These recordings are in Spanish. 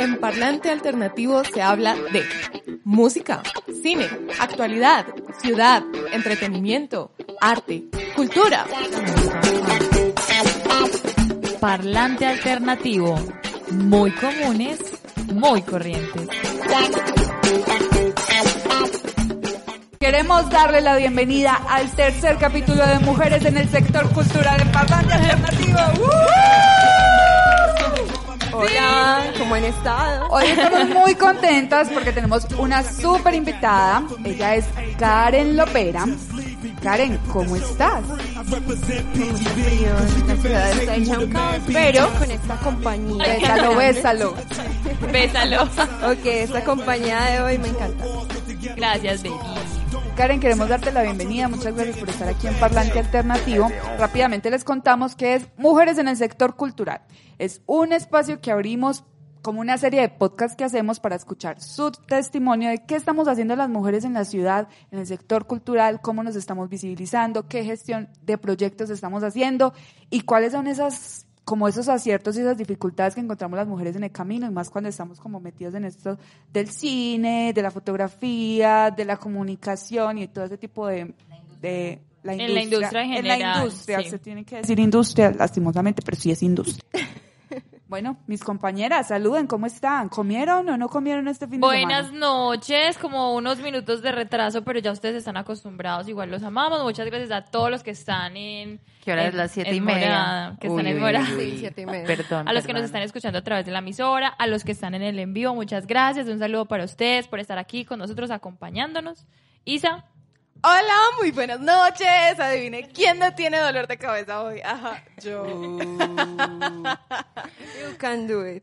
En Parlante Alternativo se habla de música, cine, actualidad, ciudad, entretenimiento, arte, cultura. Parlante Alternativo. Muy comunes, muy corrientes. Queremos darle la bienvenida al tercer capítulo de Mujeres en el Sector Cultural en Parlante Alternativo. Hola, ¿cómo han estado? Hoy estamos muy contentas porque tenemos una súper invitada. Ella es Karen Lopera. Karen, ¿cómo estás? La ciudad está hecha un caos, pero con esta compañía. Bésalo, bésalo. Bésalo. Ok, esta compañía de hoy me encanta. Gracias, baby. Karen, queremos darte la bienvenida. Muchas gracias por estar aquí en Parlante Alternativo. Rápidamente les contamos que es Mujeres en el Sector Cultural. Es un espacio que abrimos como una serie de podcasts que hacemos para escuchar su testimonio de qué estamos haciendo las mujeres en la ciudad, en el sector cultural, cómo nos estamos visibilizando, qué gestión de proyectos estamos haciendo y cuáles son esas como esos aciertos y esas dificultades que encontramos las mujeres en el camino, y más cuando estamos como metidos en esto del cine, de la fotografía, de la comunicación y todo ese tipo de... de la En la industria en general, la industria, sí. se tiene que decir industria, lastimosamente, pero sí es industria. bueno, mis compañeras, saluden, ¿cómo están? ¿Comieron o no comieron este fin de Buenas semana? noches, como unos minutos de retraso, pero ya ustedes están acostumbrados, igual los amamos. Muchas gracias a todos los que están en... ¿Qué hora en- es? Las siete y media. morada, que están en morada. uy, Sí, uy. siete y media. Perdón. A los que nos están escuchando a través de la emisora, a los que están en el en vivo, muchas gracias. Un saludo para ustedes por estar aquí con nosotros acompañándonos. Isa, Hola, muy buenas noches. Adivine quién no tiene dolor de cabeza hoy. Ajá, yo. You can do it.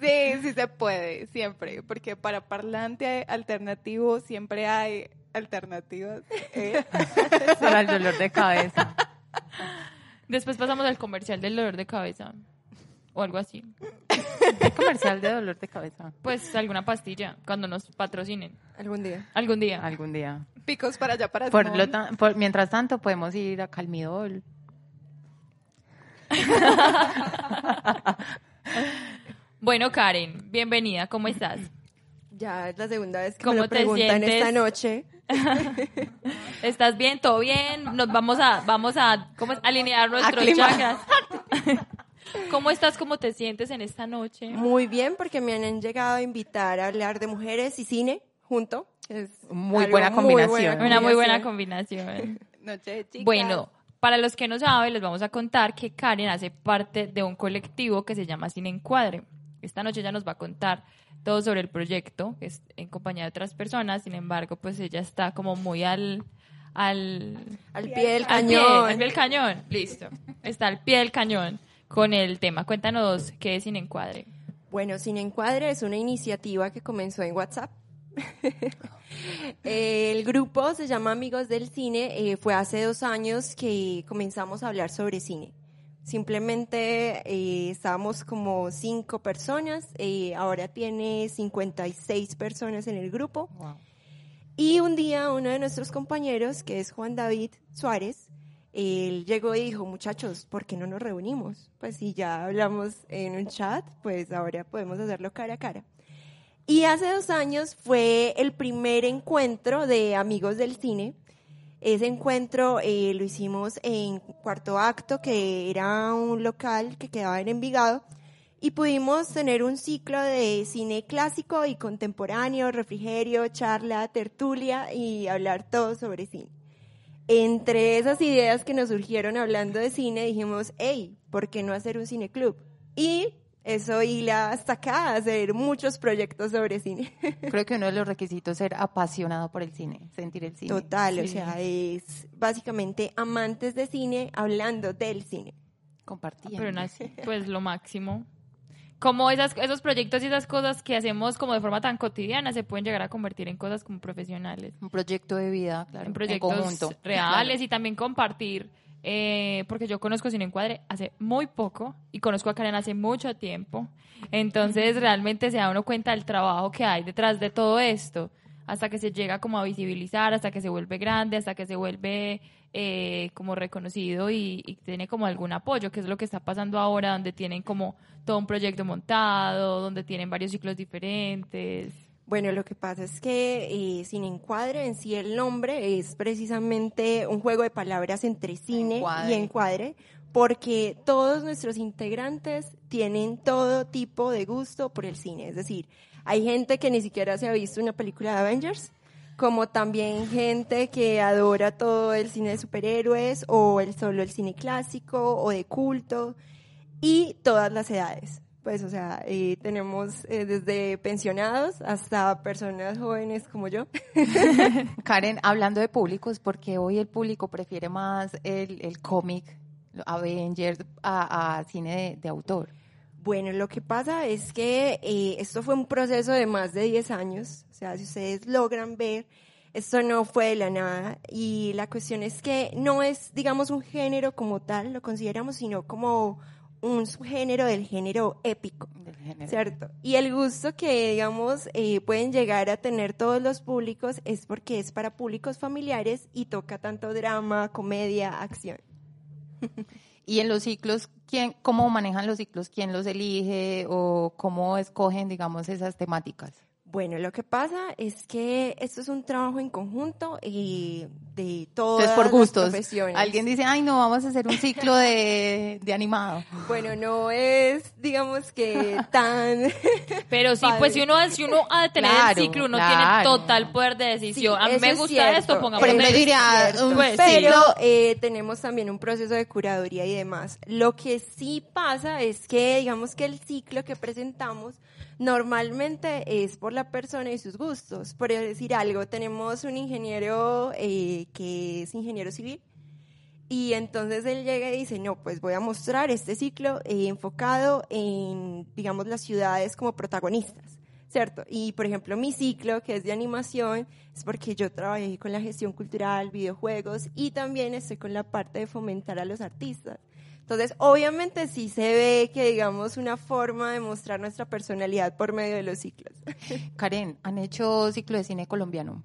Sí, sí se puede, siempre. Porque para parlante alternativo siempre hay alternativas. ¿eh? Para el dolor de cabeza. después pasamos al comercial del dolor de cabeza o algo así. ¿Qué comercial de dolor de cabeza? Pues alguna pastilla cuando nos patrocinen Algún día. algún día. Algún día. Picos para allá, para Por lo tan- por- mientras tanto, podemos ir a Calmidol. Bueno, Karen, bienvenida, ¿cómo estás? Ya es la segunda vez que ¿Cómo me lo te preguntan sientes? esta noche. ¿Estás bien? ¿Todo bien? Nos vamos a vamos a ¿cómo es? alinear nuestros Aclimar. chakras. ¿Cómo estás? ¿Cómo te sientes en esta noche? Muy bien, porque me han llegado a invitar a hablar de mujeres y cine junto. Es Muy buena combinación. Una muy buena combinación. Noche de chicas. Bueno, para los que no saben, les vamos a contar que Karen hace parte de un colectivo que se llama Cine Encuadre. Esta noche ella nos va a contar todo sobre el proyecto, que es en compañía de otras personas. Sin embargo, pues ella está como muy al... al Al pie del al pie, cañón. al pie del cañón. Listo. Está al pie del cañón con el tema. Cuéntanos qué es Cine Encuadre. Bueno, Cine Encuadre es una iniciativa que comenzó en WhatsApp. El grupo se llama Amigos del Cine. eh, fue hace dos años que comenzamos a hablar sobre cine. Simplemente eh, estábamos como cinco personas. eh, ahora tiene 56 personas en el grupo. Y un día uno de nuestros compañeros, que es Juan David Suárez, él llegó y dijo, muchachos, ¿por qué no nos reunimos? Pues si ya hablamos en un chat, pues ahora podemos hacerlo cara a cara. Y hace dos años fue el primer encuentro de amigos del cine. Ese encuentro eh, lo hicimos en Cuarto Acto, que era un local que quedaba en Envigado, y pudimos tener un ciclo de cine clásico y contemporáneo, refrigerio, charla, tertulia y hablar todo sobre cine. Entre esas ideas que nos surgieron hablando de cine, dijimos, hey, ¿por qué no hacer un cineclub? Y eso hila hasta acá, hacer muchos proyectos sobre cine. Creo que uno de los requisitos es ser apasionado por el cine, sentir el cine. Total, o sea, es básicamente amantes de cine hablando del cine. Compartiendo. Pero no, pues lo máximo. Como esas, esos proyectos y esas cosas que hacemos como de forma tan cotidiana se pueden llegar a convertir en cosas como profesionales. Un proyecto de vida, claro. en proyectos conjunto. reales y también compartir. eh, porque yo conozco Cine Encuadre hace muy poco y conozco a Karen hace mucho tiempo. Entonces realmente se da uno cuenta del trabajo que hay detrás de todo esto. hasta que se llega como a visibilizar, hasta que se vuelve grande, hasta que se vuelve eh, como reconocido y, y tiene como algún apoyo, que es lo que está pasando ahora, donde tienen como todo un proyecto montado, donde tienen varios ciclos diferentes. Bueno, lo que pasa es que eh, Sin Encuadre en sí el nombre es precisamente un juego de palabras entre cine Encuadre. y encuadre, porque todos nuestros integrantes tienen todo tipo de gusto por el cine. Es decir, hay gente que ni siquiera se ha visto una película de Avengers, como también gente que adora todo el cine de superhéroes o el solo el cine clásico o de culto y todas las edades. Pues, o sea, eh, tenemos eh, desde pensionados hasta personas jóvenes como yo. Karen, hablando de públicos, porque hoy el público prefiere más el, el cómic, Avengers, a, a cine de, de autor? Bueno, lo que pasa es que eh, esto fue un proceso de más de 10 años. O sea, si ustedes logran ver, esto no fue de la nada. Y la cuestión es que no es, digamos, un género como tal, lo consideramos, sino como un subgénero del género épico. Del género. ¿Cierto? Y el gusto que, digamos, eh, pueden llegar a tener todos los públicos es porque es para públicos familiares y toca tanto drama, comedia, acción. Y en los ciclos, ¿quién, ¿cómo manejan los ciclos? ¿Quién los elige o cómo escogen, digamos, esas temáticas? Bueno, lo que pasa es que esto es un trabajo en conjunto eh, de todas Entonces, por gustos. las profesiones. Alguien dice, ay, no, vamos a hacer un ciclo de, de animado. Bueno, no es, digamos que tan... Pero sí, Padre. pues si uno, si uno ha de tener Claro, el ciclo, uno claro. tiene total poder de decisión. Sí, a mí me gusta esto, pongamos diría, un Pues, sí. pero eh, tenemos también un proceso de curaduría y demás. Lo que sí pasa es que, digamos que el ciclo que presentamos normalmente es por la persona y sus gustos. Por decir algo, tenemos un ingeniero eh, que es ingeniero civil y entonces él llega y dice, no, pues voy a mostrar este ciclo eh, enfocado en, digamos, las ciudades como protagonistas, ¿cierto? Y, por ejemplo, mi ciclo, que es de animación, es porque yo trabajé con la gestión cultural, videojuegos y también estoy con la parte de fomentar a los artistas. Entonces, obviamente sí se ve que, digamos, una forma de mostrar nuestra personalidad por medio de los ciclos. Karen, ¿han hecho ciclo de cine colombiano?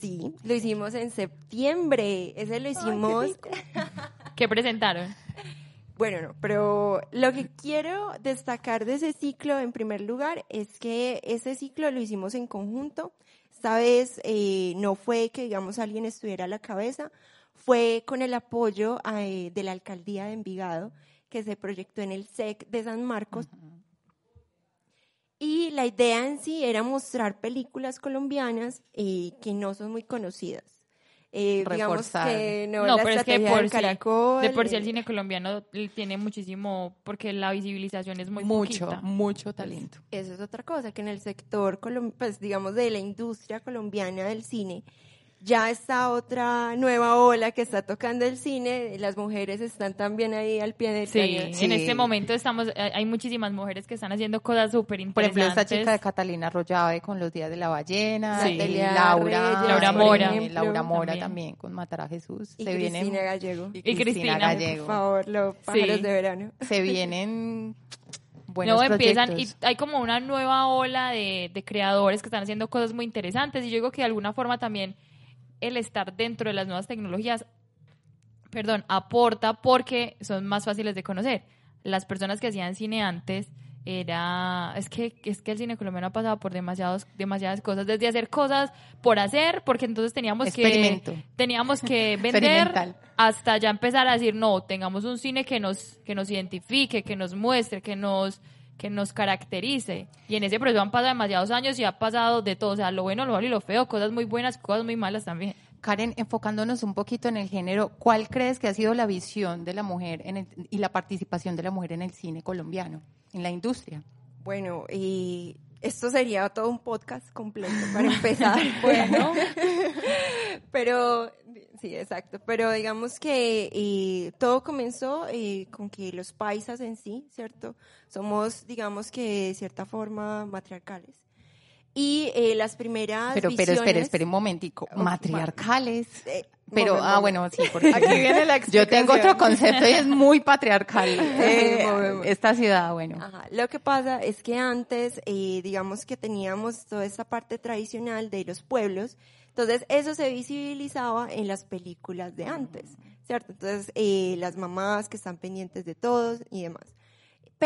Sí, lo hicimos en septiembre. Ese lo hicimos ¿Qué presentaron? Bueno, no, pero lo que quiero destacar de ese ciclo, en primer lugar, es que ese ciclo lo hicimos en conjunto. Esta vez eh, no fue que, digamos, alguien estuviera a la cabeza, fue con el apoyo eh, de la alcaldía de Envigado, que se proyectó en el SEC de San Marcos. Y la idea en sí era mostrar películas colombianas eh, que no son muy conocidas. Eh, digamos Reforzar. que no, No, la pero es que por sí- Caracol, De por sí eh, el cine colombiano tiene muchísimo, porque la visibilización es muy mucho, poquita. mucho talento. Eso es otra cosa, que en el sector, pues digamos, de la industria colombiana del cine, ya está otra nueva ola que está tocando el cine, las mujeres están también ahí al pie del Sí, cañón. en Sí. este momento estamos, hay hay muchísimas mujeres que están haciendo cosas súper Por ejemplo, interesantes. esta chica de Catalina Arroyave con los días de la ballena, Sí. Laura, Reyes, Laura Mora. ejemplo, Laura Mora También. también. con Matar a Jesús. Y se Cristina vienen Gallego. y Y Cristina, Gallego. Por favor, los pájaros Sí. de verano. Se vienen buenos no, empiezan y hay como una nueva ola de, de creadores que están haciendo cosas muy interesantes y yo digo que de alguna forma también el estar dentro de las nuevas tecnologías, perdón, aporta porque son más fáciles de conocer. Las personas que hacían cine antes era es que es que el cine colombiano ha pasado por demasiados demasiadas cosas desde hacer cosas por hacer porque entonces teníamos que teníamos que vender hasta ya empezar a decir no tengamos un cine que nos que nos identifique que nos muestre que nos que nos caracterice y en ese proceso han pasado demasiados años y ha pasado de todo o sea lo bueno lo malo y lo feo cosas muy buenas cosas muy malas también Karen, enfocándonos un poquito en el género, ¿cuál crees que ha sido la visión de la mujer en el- y la participación de la mujer en el cine colombiano, en la industria? Bueno, y esto sería todo un podcast completo para empezar. bueno, pero sí, exacto. Pero digamos que eh, todo comenzó eh, con que los paisas en sí, ¿cierto? Somos, digamos que de cierta forma, matriarcales. Y eh, las primeras Pero, pero, espere, visiones- espere un momentico. Matriarcales. Eh, Pero, ah, bueno, sí, porque Aquí viene la yo tengo otro concepto y es muy patriarcal. eh, esta ciudad, bueno. Ajá. Lo que pasa es que antes, eh, digamos que teníamos toda esta parte tradicional de los pueblos, entonces eso se visibilizaba en las películas de antes, ¿cierto? Entonces eh, las mamás que están pendientes de todos y demás.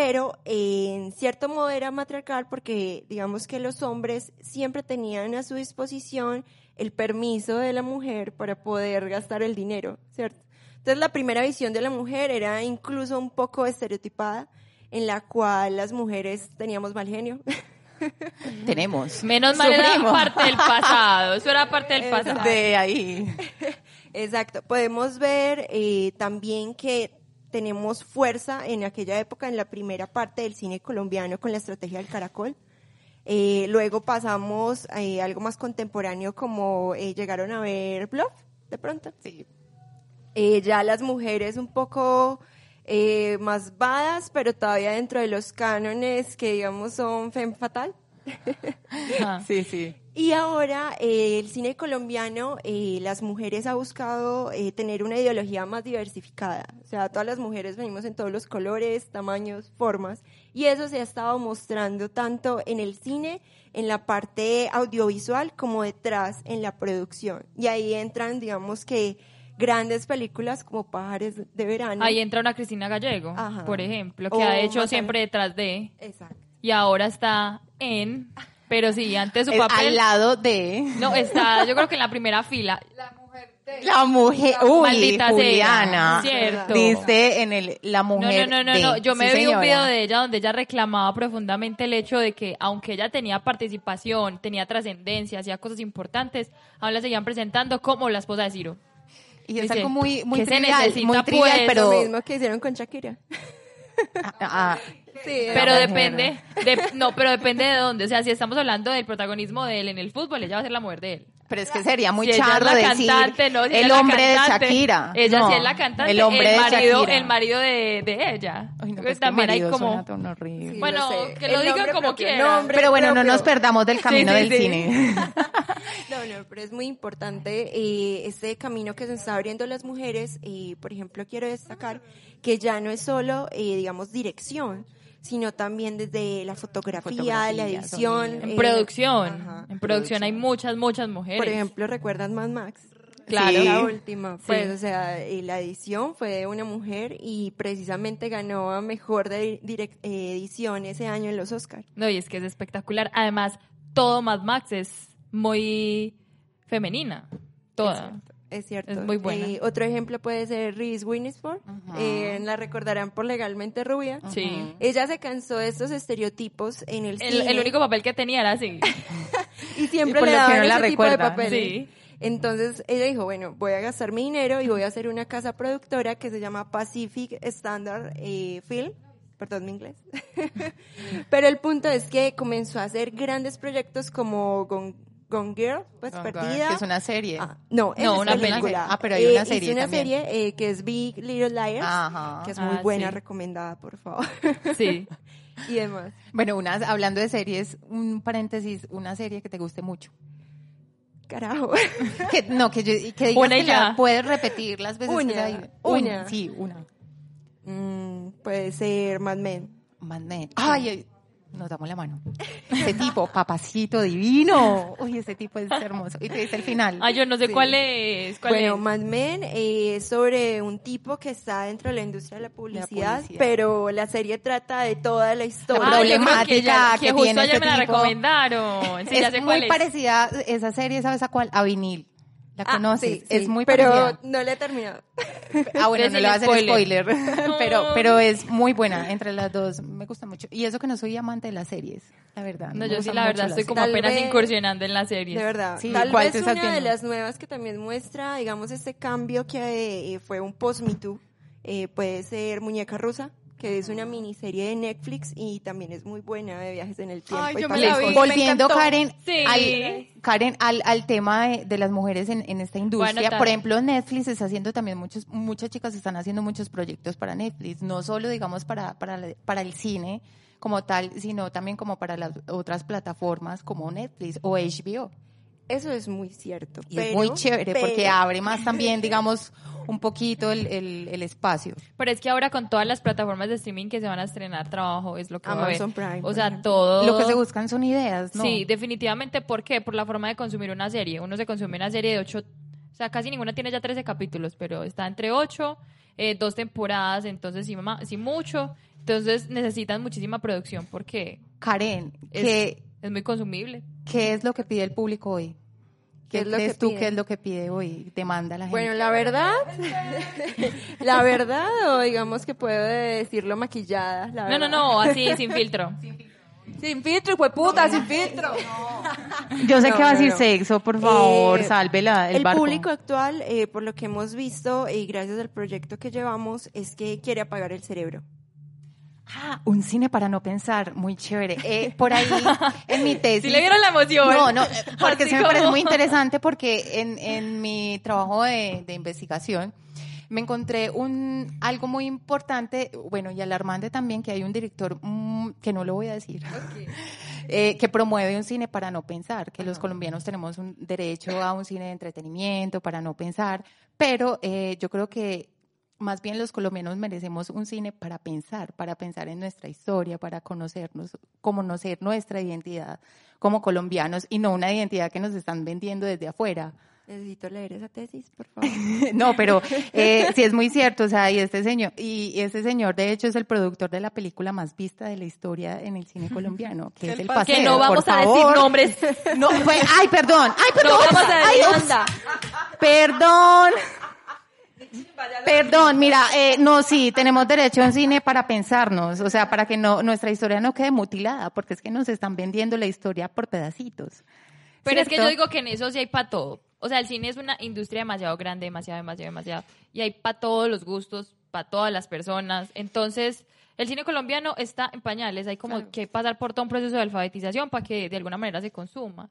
Pero eh, en cierto modo era matriarcal porque digamos que los hombres siempre tenían a su disposición el permiso de la mujer para poder gastar el dinero, ¿cierto? Entonces la primera visión de la mujer era incluso un poco estereotipada, en la cual las mujeres teníamos mal genio. Tenemos. Menos mal era Sufrimos. parte del pasado. Eso era parte del pasado. De ahí. Exacto. Podemos ver eh, también que tenemos fuerza en aquella época, en la primera parte del cine colombiano con la estrategia del caracol. Eh, luego pasamos a algo más contemporáneo como eh, llegaron a ver Bluff, de pronto. Sí. Eh, ya las mujeres un poco eh, más badas, pero todavía dentro de los cánones que digamos son femme fatal. Sí, sí. Y ahora eh, el cine colombiano, eh, las mujeres ha buscado eh, tener una ideología más diversificada. O sea, todas las mujeres venimos en todos los colores, tamaños, formas. Y eso se ha estado mostrando tanto en el cine, en la parte audiovisual, como detrás en la producción. Y ahí entran, digamos que, grandes películas como Pájaros de Verano. Ahí entra una Cristina Gallego, Ajá. por ejemplo, que O ha hecho siempre detrás de Exacto. y ahora está en, pero sí, antes su Es papel al lado de no está, yo creo que en la primera fila. la mujer. Uy, Maldita sea, Juliana. cierto. Dice en el la No, mujer. no, no, no, de- no. Yo me Sí, vi un video de ella donde ella reclamaba profundamente el hecho de que aunque ella tenía participación, tenía trascendencia, hacía cosas importantes, aún la seguían presentando como la esposa de Ciro. Y es Dice, algo muy, muy ¿qué se trivial, necesita, muy trivial, pues? pero. Lo mismo que hicieron con Shakira. Ah, ah, Sí, Pero depende, de- no, pero depende de dónde. O sea, si estamos hablando del protagonismo de él en el fútbol, ella va a ser la mujer de él. pero es que sería muy Si ella es charro la decir cantante, no, si ella el la hombre cantante, de Shakira. Ella No, sí es la cantante, El hombre de marido, Shakira. el marido de, de ella. Ay, no, Pues también hay como... Sí, Bueno, lo que lo El digan como quieran. Pero bueno, no nos perdamos del camino sí, del sí. cine. No, no, pero es muy importante eh, este camino que se está abriendo las mujeres. Y, por ejemplo, quiero destacar que ya no es solo, eh, digamos, dirección, sino también desde la fotografía, Fotografía, la edición. sonido. En eh, producción. ajá, en producción hay muchas, muchas mujeres. Por ejemplo, ¿recuerdan Mad Max? Claro. La última. Pues, Sí. o sea, eh, la edición fue de una mujer y precisamente ganó a mejor de eh, edición ese año en los Oscars. No, y es que es espectacular. Además, todo Mad Max es muy femenina. Toda. Es cierto. Es muy buena. Eh, otro ejemplo puede ser Reese Witherspoon. Eh, la recordarán por Legalmente Rubia. Sí. Ella se cansó de estos estereotipos en el, El, cine el único papel que tenía era así. y siempre Y por le daban no la ese tipo de recuerdan. papeles. Sí. Entonces ella dijo, bueno, voy a gastar mi dinero y voy a hacer una casa productora que se llama Pacific Standard eh, Film. Perdón mi inglés. Pero el punto es que comenzó a hacer grandes proyectos como Gone, Gone Girl, pues Gone Girl, perdida. que es una serie. Ah, no, esa No, es una película. película. Ah, pero hay una Eh, serie hice una también. serie eh, que es Big Little Liars, Ajá. que es muy Ah, buena, sí. recomendada, por favor. Sí. y demás. Bueno, unas, hablando de series, un paréntesis, una serie que te guste mucho. Carajo. Que, no, que, yo, que digas Una y que la puedes repetir las veces que Una, la diga. una. Sí, una. Mm, puede ser Mad Men. Mad Men. Ay, ay, nos damos la mano. Ese tipo, papacito divino. Uy, ese tipo es hermoso. Y te dice el final. Ah, yo no sé Sí. cuál es. ¿Cuál Bueno, es? Mad Men eh, es sobre un tipo que está dentro de la industria de la publicidad, publicidad. pero la serie trata de toda la historia. Ah, problemática que, ya- que que justo tiene ayer este me la tipo. recomendaron. Sí, ya es sé muy cuál es. parecida esa serie, ¿sabes a cuál? A vinil. ¿La Ah, conoces? sí, es muy pero parecida. no la he terminado. Ah, bueno, no le va a hacer spoiler. pero, pero es muy buena entre las dos. Me gusta mucho. Y eso que no soy amante de las series, la verdad. No, me yo sí, la verdad, estoy como apenas vez- incursionando en las series. De verdad. Sí, Tal ¿cuál vez una de las nuevas que también muestra, digamos, este cambio que eh, fue un post-Me Too, eh, puede ser Muñeca Rusa, que es una miniserie de Netflix y también es muy buena de viajes en el tiempo. Ay, y yo me pasan la vi. cosas. me Volviendo. Karen, Sí. al, Karen al, al tema de, de las mujeres en, en esta industria. Por ejemplo, Netflix está haciendo también muchos, muchas chicas están haciendo muchos proyectos para Netflix, no solo, digamos, para, para, la- para el cine, como tal, sino también como para las otras plataformas como Netflix o HBO. Eso es muy cierto. Y es muy chévere porque abre más también, digamos, un poquito el, el- el espacio. Pero es que ahora con todas las plataformas de streaming que se van a estrenar trabajo es lo que va a haber. Amazon Prime, O sea, todo. Lo que se buscan son ideas, ¿no? Sí, definitivamente. ¿Por qué? Por la forma de consumir una serie. Uno se consume una serie de ocho, o sea, casi ninguna tiene ya 13 capítulos, pero está entre ocho, eh, dos temporadas, entonces sí, ma- sí mucho. Entonces necesitan muchísima producción porque Karen, es, ¿qué, es muy consumible. ¿qué es lo que pide el público hoy? ¿Qué ¿Qué es lo crees que tú pide? que es lo que pide hoy? Demanda la gente. Bueno, la verdad, la verdad, o digamos que puedo decirlo maquillada. La No, no, verdad. no, así, sin filtro. Sin filtro, hijo de puta, sin filtro. Yo sé No, que va a no, decir no. sexo, por favor, Eh, sálvela el, El barco. público actual, eh, por lo que hemos visto y gracias al proyecto que llevamos, es que quiere apagar el cerebro. Ah, un cine para no pensar, muy chévere. Eh, por ahí, en mi tesis... Si le vieron la emoción. No, no, eh, porque se me parece muy interesante porque en, en mi trabajo de, de investigación me encontré un algo muy importante, bueno, y alarmante también, que hay un director mm, que no lo voy a decir, eh, que promueve un cine para no pensar, que los colombianos tenemos un derecho a un cine de entretenimiento para no pensar, pero eh, yo creo que más bien los colombianos merecemos un cine para pensar, para pensar en nuestra historia, para conocernos, conocer nuestra identidad como colombianos y no una identidad que nos están vendiendo desde afuera. Necesito leer esa tesis, por favor. No, pero eh, sí es muy cierto, o sea, y este señor, y este señor de hecho es el productor de la película más vista de la historia en el cine colombiano, que es El Paseo. que no por vamos a decir favor. nombres. No, pues, ay, perdón, ay, No perdón, vamos a ay, decir. Perdón. Perdón, mira, eh, no, sí, tenemos derecho en cine para pensarnos, o sea, para que no nuestra historia no quede mutilada, porque es que nos están vendiendo la historia por pedacitos. Pero es que yo digo que en eso sí hay para todo. O sea, el cine es una industria demasiado grande, demasiado, demasiado, demasiado. Y hay para todos los gustos, para todas las personas. Entonces, el cine colombiano está en pañales. Hay como que pasar por todo un proceso de alfabetización para que de alguna manera se consuma.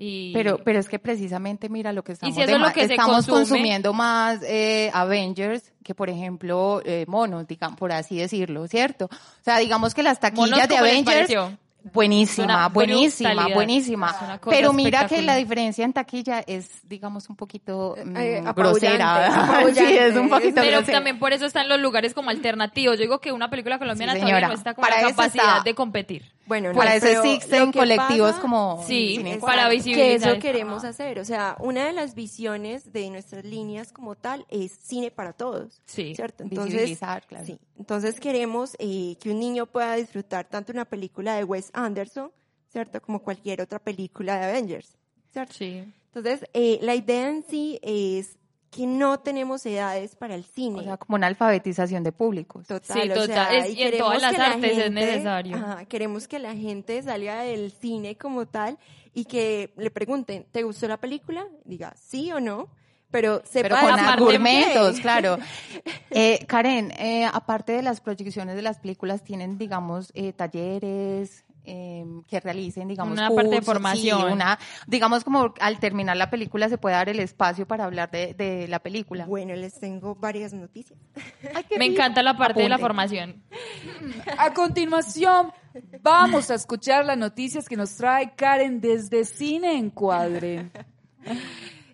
Y... Pero, pero es que precisamente mira lo que estamos, si eso de es lo ma- que se estamos consume- consumiendo más eh, Avengers que por ejemplo eh, monos, digamos, por así decirlo, ¿cierto? O sea, digamos que las Monos, taquillas de ¿cómo les Avengers buenísima, buenísima, buenísima. Pero mira que la diferencia en taquilla es, digamos, un poquito mm, Eh, apabullante, grosera. sí, es un poquito Pero grosera. también por eso están los lugares como alternativos. Yo digo que una película colombiana Sí, todavía señora. no está con Para la capacidad está. de competir. Bueno, Para no, eso pero existen que colectivos pasa como Sí, para que visibilizar. eso queremos hacer. O sea, una de las visiones de nuestras líneas como tal es cine para todos. Sí. ¿Cierto? Entonces, Visibilizar, claro. sí. Entonces queremos eh, que un niño pueda disfrutar tanto una película de Wes Anderson, ¿cierto? Como cualquier otra película de Avengers, ¿cierto? Sí. Entonces, eh, la idea en sí es que no tenemos edades para el cine. O sea, como una alfabetización de públicos. Total, Sí, o total. sea, Es- y en todas las la artes es necesario. ajá, queremos que la gente salga del cine como tal y que le pregunten, ¿te gustó la película? Diga sí o no, pero sepa pero con argumentos, claro. Eh, Karen, eh, aparte de las proyecciones de las películas, tienen, digamos, eh, talleres eh, que realicen, digamos, Una parte de sí, formación. una, digamos, como al terminar la película se puede dar el espacio para hablar de, de la película. Bueno, les tengo varias noticias. Ay, Me rico. encanta la parte de la formación. A continuación, vamos a escuchar las noticias que nos trae Karen desde Cine Encuadre.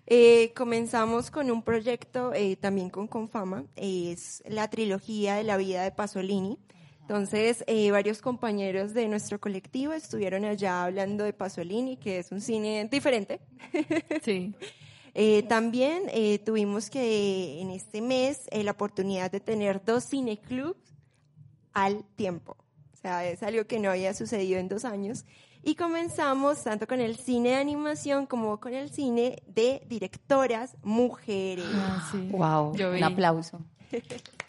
Eh, comenzamos con un proyecto eh, también con Confama, es la trilogía de la vida de Pasolini. Entonces, eh, varios compañeros de nuestro colectivo estuvieron allá hablando de Pasolini, que es un cine diferente. Sí. Eh, también eh, tuvimos que en este mes eh, la oportunidad de tener dos cineclubs al tiempo. O sea, es algo que no había sucedido en dos años. Y comenzamos tanto con el cine de animación como con el cine de directoras mujeres. Ah, sí. Wow, Yo vi. un aplauso.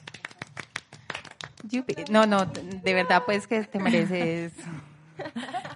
No, no, de verdad, pues que te mereces.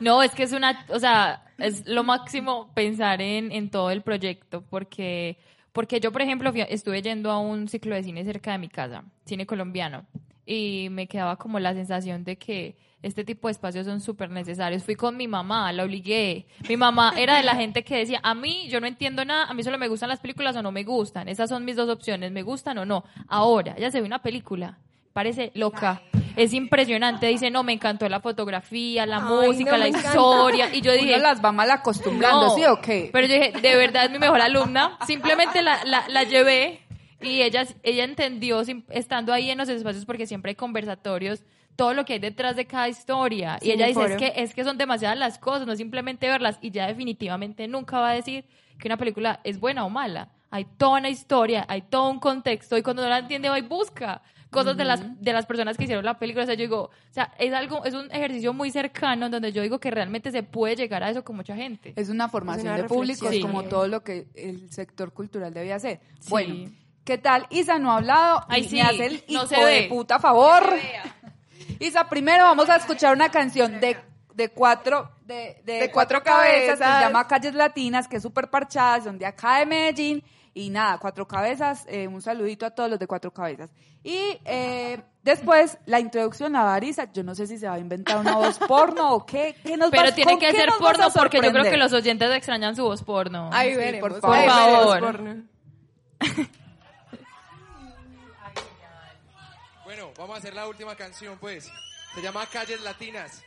No, es que es una, o sea, es lo máximo pensar en, en todo el proyecto, porque, porque yo, por ejemplo, fui estuve yendo a un ciclo de cine cerca de mi casa, cine colombiano, y me quedaba como la sensación de que este tipo de espacios son súper necesarios. Fui con mi mamá, la obligué. Mi mamá era de la gente que decía, a mí yo no entiendo nada, a mí solo me gustan las películas o no me gustan. Esas son mis dos opciones, me gustan o no. Ahora, ella se ve una película parece loca. Es impresionante. Dice, no, me encantó la fotografía, la Ay, música, no, la encanta. historia. Y yo dije, Uno las va mal acostumbrando, no. ¿sí o qué? Pero yo dije, de verdad es mi mejor alumna. Simplemente la, la, la llevé y ella, ella entendió, estando ahí en los espacios, porque siempre hay conversatorios, todo lo que hay detrás de cada historia. y ella dice, es que, es que son demasiadas las cosas, no simplemente verlas. Y ya definitivamente nunca va a decir que una película es buena o mala. Hay toda una historia, hay todo un contexto. Y cuando no la entiende, va y busca cosas de las de las personas que hicieron la película. O sea, yo digo, o sea, es algo, es un ejercicio muy cercano en donde yo digo que realmente se puede llegar a eso con mucha gente. Es una formación una de público, es reflexión. como Sí. todo lo que el sector cultural debe hacer. Sí. Bueno, ¿qué tal? Isa no ha hablado Ay, sí, me hace el no hijo se de puta favor. Isa, primero vamos a escuchar una canción de, de cuatro de, de De cuatro cuatro cabezas que se llama Calles Latinas, que es súper parchada, son de acá de Medellín. Y nada, cuatro cabezas, eh, un saludito a todos los de cuatro cabezas. Y eh, después la introducción a dar Isa. Yo no sé si se va a inventar una voz porno o qué. ¿Qué nos Pero vas- tiene que ser porno porque yo creo que los oyentes extrañan su voz porno. Ahí Sí, veremos. por favor. Por favor. Porno. Bueno, vamos a hacer la última canción, pues. Se llama Calles Latinas.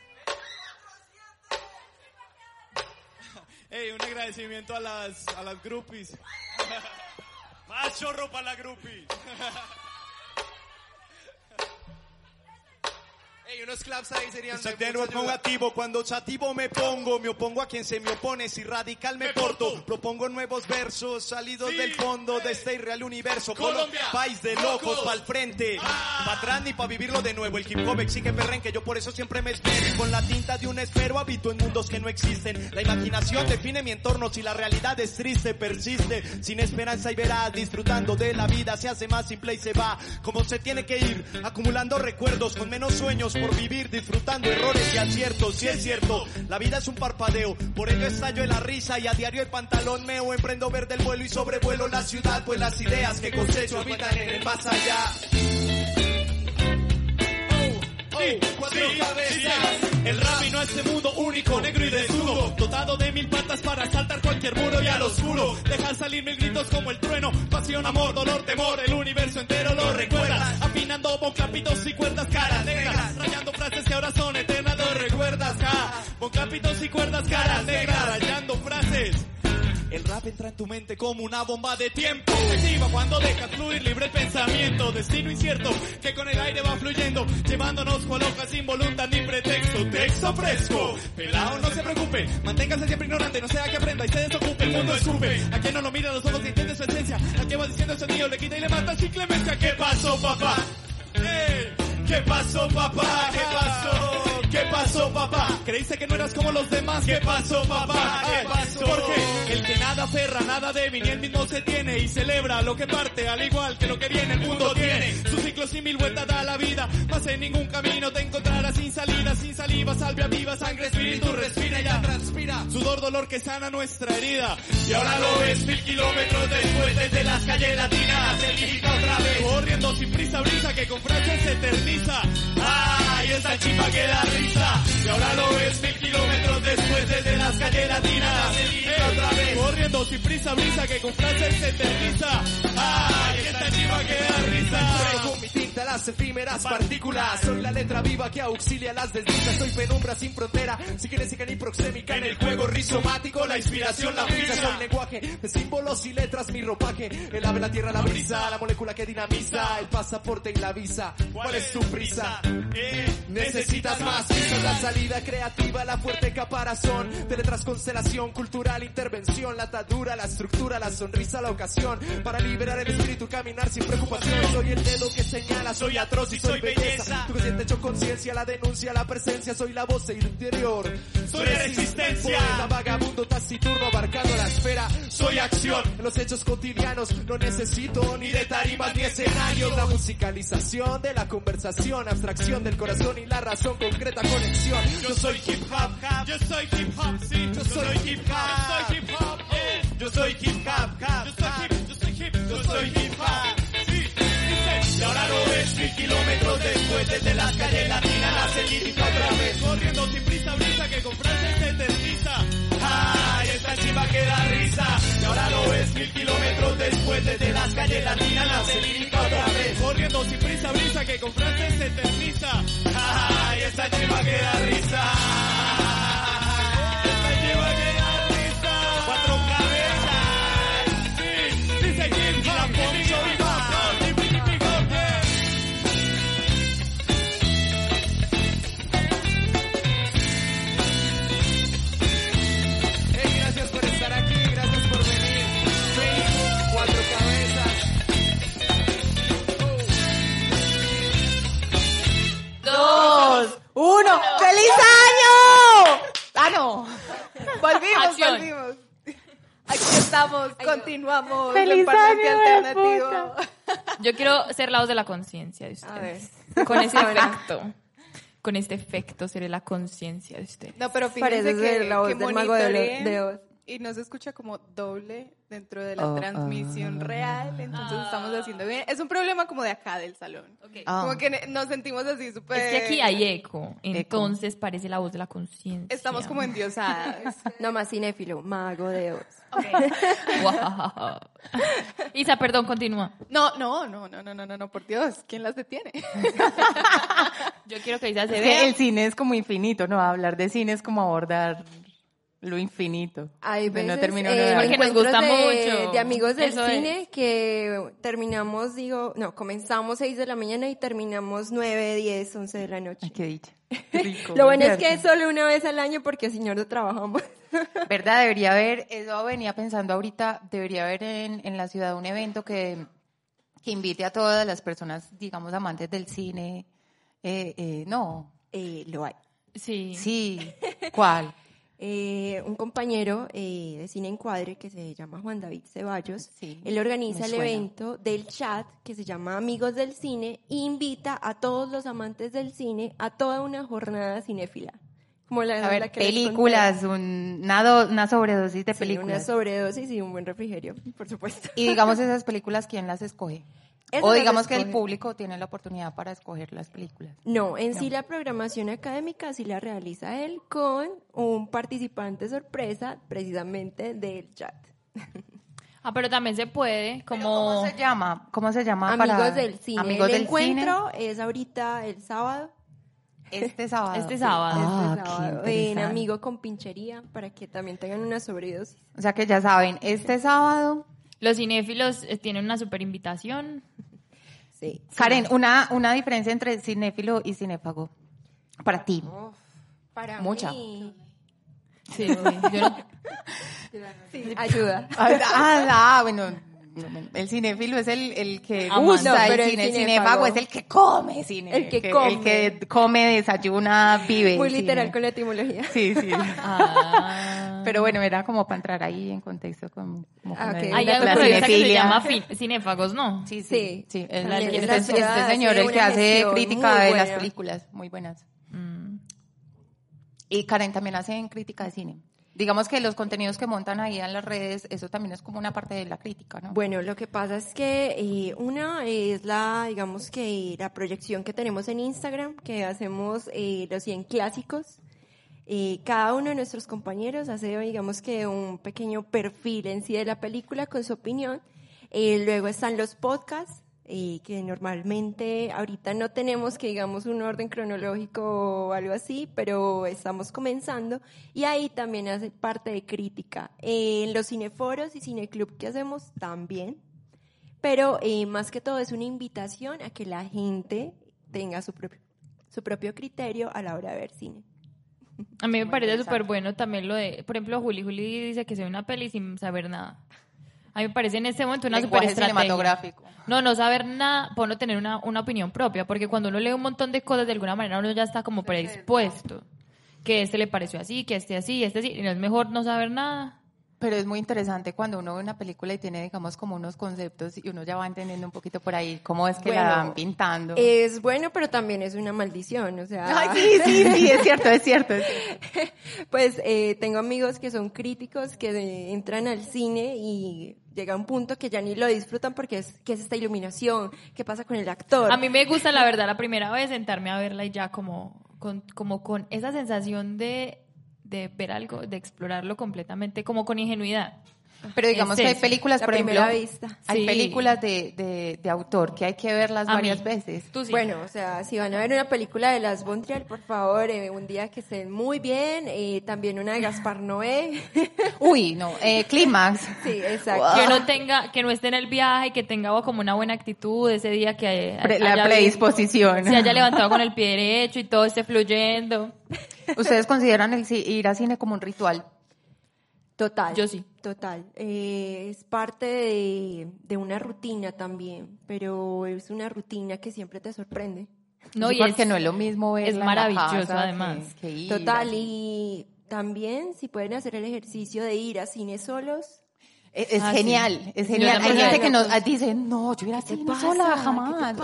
Ey, un agradecimiento a las, a las groupies. Más chorro para la groupie. Ey, unos claps ahí serían Soy de nuevo activo, cuando chativo me pongo, me opongo a quien se me opone, si radical me porto, propongo nuevos versos, salidos del fondo de este irreal universo, Colombia. Colo- país de locos, pa'l frente, pa' atrás ni pa' vivirlo de nuevo, el hip hop exige perrenque, yo por eso siempre me espero, con la tinta de un espero habito en mundos que no existen, la imaginación define mi entorno, si la realidad es triste, persiste, sin esperanza y verás, disfrutando de la vida, se hace más simple y se va, como se tiene que ir, acumulando recuerdos, con menos sueños por vivir, disfrutando errores y aciertos, si es cierto, la vida es un parpadeo, por ello estallo en la risa y a diario el pantalón meo, emprendo ver del vuelo y sobrevuelo la ciudad, pues las ideas que cosecho habitan en el más allá. Oh, cuatro cabezas. El rap vino a este mundo único, negro y desnudo, dotado de mil patas para saltar cualquier muro y al oscuro. Dejar salir mil gritos como el trueno, pasión, amor, dolor, temor, el universo entero lo recuerda. Afinando bonclapitos y cuerdas caras negras, rayando frases que ahora son eternas, lo recuerdas, ja. Bonclapitos y cuerdas caras negras, rayando frases. El rap entra en tu mente como una bomba de tiempo. Se cuando dejas fluir libre el pensamiento. Destino incierto que con el aire va fluyendo. Llevándonos coloca sin voluntad ni pretexto. Texto fresco. Pelado, no se preocupe. Manténgase siempre ignorante. No sea que aprenda y se desocupe. El mundo escupe. A quien no lo mira los ojos y entiende su esencia. A quien va diciendo ese niño le quita y le mata sin clemencia. ¿Qué pasó, papá? ¿Qué pasó, papá? ¿Qué pasó? ¿Qué pasó, papá? ¿Creíste que no eras como los demás? ¿Qué pasó, papá? ¿Qué pasó? Porque el que nada aferra, nada debe, ni él mismo se tiene y celebra lo que parte, al igual que lo que viene, el mundo tiene. Sus ciclos y mil vueltas da la vida, más en ningún camino te encontrarás sin salida, sin saliva, salvia viva, sangre, espíritu, respira ya transpira. Sudor, dolor que sana nuestra herida. Y ahora lo ves mil kilómetros después desde las calles latinas, se grita otra vez. Corriendo sin prisa, brisa que con frases se eterniza. ¡Ay, esta chimba que da risa! Y ahora lo ves mil kilómetros después desde las calles latinas, se grita otra vez. Corriendo sin prisa, brisa que con frases se eterniza. ¡Ay, esta chimba que da risa! Con mi tinta las efímeras partículas. Soy la letra viva que auxilia las desdichas. Soy penumbra sin frontera. Psiquinésica ni proxémica En el juego rizomático La inspiración la brisa. Soy lenguaje de símbolos y letras Mi ropaje. El ave, la tierra, la brisa. La molécula que dinamiza El pasaporte y la visa. ¿Cuál es tu prisa? Eh, Necesitas más pistas, la salida creativa, la fuerte caparazón de letras, constelación, cultural, intervención, la atadura, la estructura, la sonrisa, la ocasión, para liberar el espíritu, caminar sin preocupación. Soy el dedo que señala, soy atroz y soy belleza. Tu consciente hecho conciencia, la denuncia, la presencia, soy la voz interior. Soy resistencia. Poeta, vagabundo, taciturno, abarcando la esfera. Soy acción en los hechos cotidianos. No necesito ni de tarimas ni escenarios. La musicalización de la conversación, abstracción del corazón y la razón, concreta conexión. Yo soy hip hop, yo soy hip hop, sí, yo soy hip hop, yo soy hip hop, eh. yo soy hip hop, yo soy hip, yo soy hip, hop, sí, y ahora lo ves mil kilómetros después desde las calles latinas la lírica otra vez, corriendo sin prisa, brisa que con se eterniza, chiva que da risa, y ahora lo ves mil kilómetros después vuelve de las calles latinas, nace lírica otra vez. Corriendo sin prisa, brisa, que con se eterniza. Ay, esa chiva que da risa. Uno. ¡Feliz año! Ah, no. Volvimos, Acción. volvimos. Aquí estamos, continuamos. ¡Feliz año. Yo quiero ser la voz de la conciencia de A ver. ustedes. Con ese efecto. Con este efecto seré la conciencia de ustedes. No, pero Parece fíjense que, ser la voz que del mago de, de Oz. Y no se escucha como doble dentro de la Oh, transmisión ah. real, entonces estamos haciendo bien. Es un problema como de acá del salón. Ah. Como que nos sentimos así súper... Es que aquí hay eco, entonces parece la voz de la conciencia. Estamos como endiosadas. No más cinéfilo, mago de Oz. Wow. Isa, perdón, continúa. No, no, no, no, no, no, no, no, por Dios, ¿quién las detiene? Yo quiero que Isa se Es vea. que el cine es como infinito, ¿no? Hablar de cine es como abordar lo infinito. Hay veces termino eh, de- Porque nos gusta de, mucho. de amigos del Eso es. cine que terminamos, digo, no, comenzamos 6 de la mañana y terminamos 9, 10, 11 de la noche. Ay, qué dicha. Rico, Lo bueno es que es solo una vez al año porque si no, no trabajamos. ¿Verdad? Debería haber, eso venía pensando ahorita, debería haber en, en la ciudad un evento que, que invite a todas las personas, digamos, amantes del cine. Eh, eh, no, Eh, lo hay. Sí. sí, ¿cuál? Eh, un compañero eh, de Cine Encuadre que se llama Juan David Ceballos, Sí, él organiza el evento del chat que se llama Amigos del Cine e invita a todos los amantes del cine a toda una jornada cinéfila. Como la, A ver, la que les películas, un- una, una sobredosis de. Sí, una películas. sobredosis y un buen refrigerio, por supuesto. Y digamos esas películas, ¿quién las escoge? O digamos que el público tiene la oportunidad para escoger las películas. No, en sí la programación académica sí la realiza él con un participante sorpresa precisamente del chat. Ah, pero también se puede, como... ¿Cómo se llama? ¿Cómo se llama? Amigos para- del cine. Amigos el del encuentro es ahorita el sábado. Este sábado. Este sábado. Ah, este qué sábado, en. Amigo con Pinchería para que también tengan una sobredosis. O sea que ya saben, este sábado. Los cinéfilos eh, tienen una super invitación. Sí. Karen, una, una diferencia entre cinéfilo y cinéfago. Para ti. Para Mucha. mí, Sí, sí. Yo no- sí, ayuda. Ah, ah, bueno. El cinéfilo es el, el que gusta No, el pero el cine. El cinéfago. es el que come cine. El que come. El que come, desayuna, vive. Muy cine. literal con la etimología. Sí, sí. Ah. Pero bueno, era como para entrar ahí en contexto con, como Ah, Hay la algo que se llama cinéfagos, ¿no? Sí, sí, Sí. sí. este, la este señor, el que hace crítica de las películas, muy buenas. Mm. Y Karen también hace crítica de cine. Digamos que los contenidos que montan ahí en las redes, eso también es como una parte de la crítica, ¿no? Bueno, lo que pasa es que eh, una es la, digamos que la proyección que tenemos en Instagram, que hacemos eh, los 100 clásicos. Cada uno de nuestros compañeros hace, digamos que un pequeño perfil en sí de la película con su opinión. Eh, luego están los podcasts, eh, que normalmente ahorita no tenemos que digamos un orden cronológico o algo así, pero estamos comenzando y ahí también hace parte de crítica. En los cineforos y cineclub que hacemos también, pero eh, más que todo es una invitación a que la gente tenga su propio, su propio criterio a la hora de ver cine. A mí me parece súper bueno también lo de, por ejemplo, Juli. Juli dice que se ve una peli sin saber nada. A mí me parece en este momento una super cinematográfico. No, no saber nada, por no tener una, una opinión propia, porque cuando uno lee un montón de cosas, de alguna manera uno ya está como predispuesto. Que este le pareció así, que este así, este así, y no es mejor no saber nada. Pero es muy interesante cuando uno ve una película y tiene, digamos, como unos conceptos y uno ya va entendiendo un poquito por ahí cómo es que la van pintando. Es bueno, pero también es una maldición, o sea... Ay, sí, sí, sí, es cierto, es cierto. es cierto. Pues eh, tengo amigos que son críticos que de- entran al cine y llega un punto que ya ni lo disfrutan porque es que es esta iluminación, qué pasa con el actor. A mí me gusta, la verdad, la primera vez sentarme a verla y ya como con, como con esa sensación de, de ver algo, de explorarlo completamente, como con ingenuidad. Pero digamos que hay películas, la por ejemplo, primera vista. hay Sí. películas de, de, de autor que hay que verlas A varias mí. veces. Tú sí. Bueno, o sea, si van a ver una película de Las Bontrial, por favor, eh, un día que estén muy bien, eh, también una de Gaspar Noé. Uy, no, eh, Clímax. sí, exacto. que no tenga, que no esté en el viaje, que tenga como una buena actitud ese día que haya- la predisposición. se haya levantado con el pie derecho y todo esté fluyendo. ¿Ustedes consideran el ir a cine como un ritual? Total. Yo sí. Total. Eh, es parte de, de una rutina también, pero es una rutina que siempre te sorprende. No, y porque es, no es lo mismo verla es en la maravilloso, casa además. que- que ir Total. así. Y también si pueden hacer el ejercicio de ir a cine solos, Es, es Ah, sí. genial, es genial. Hay gente que nos ah, dice, no, yo ir a cine pasa? sola ¿Qué te jamás.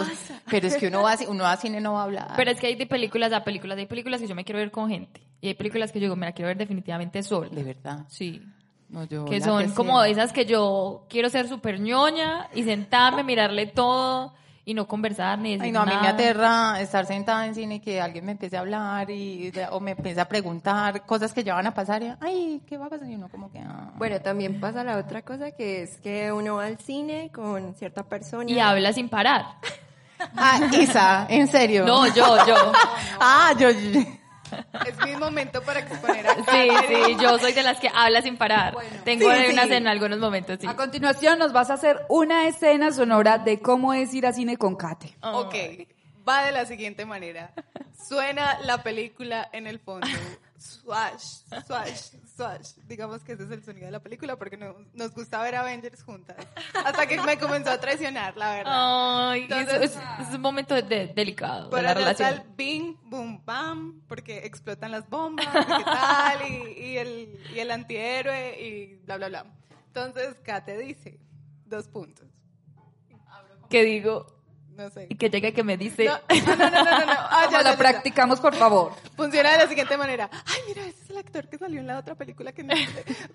Pero es que uno va, uno va a cine no va a hablar. Pero es que hay de películas a películas. Hay películas que yo me quiero ver con gente. Y hay películas que yo digo, me la quiero ver definitivamente sola. de verdad. Sí. No, yo Que son que como esas que yo quiero ser súper ñoña y sentarme, mirarle todo y no conversar ni decir Ay, no, a mí me aterra estar sentada en cine y que alguien me empiece a hablar y, o me empiece a preguntar cosas que ya van a pasar y, ay, ¿qué va a pasar? Y uno como que, ah. bueno, también pasa la otra cosa que es que uno va al cine con cierta persona Y habla sin parar. Ah, Isa, ¿en serio? No, yo, yo. Ah, yo, yo- Es mi momento para exponer a Sí, sí, yo soy de las que habla sin parar. Tengo Sí, unas sí. en algunos momentos, sí. A continuación nos vas a hacer una escena sonora de cómo es ir a cine con Kate. Ok, va de la siguiente manera. Suena la película en el fondo. Swash, swash, swash. Digamos que ese es el sonido de la película porque no- nos gusta ver Avengers juntas. Hasta que me comenzó a traicionar, la verdad. Ay, Entonces- es, es un momento de- delicado de Por la está relación. el bing, boom, bam, porque explotan las bombas, y qué tal, y, y el, y el antihéroe, y bla, bla, bla. Entonces, Kate dice, dos puntos. Que digo, No sé. y que llega que me dice, No, no, no, no, no, no. Ah, ya, la ya, ya. practicamos, por favor. Funciona de la siguiente manera. Ay, mira, ese es el actor que salió en la otra película que no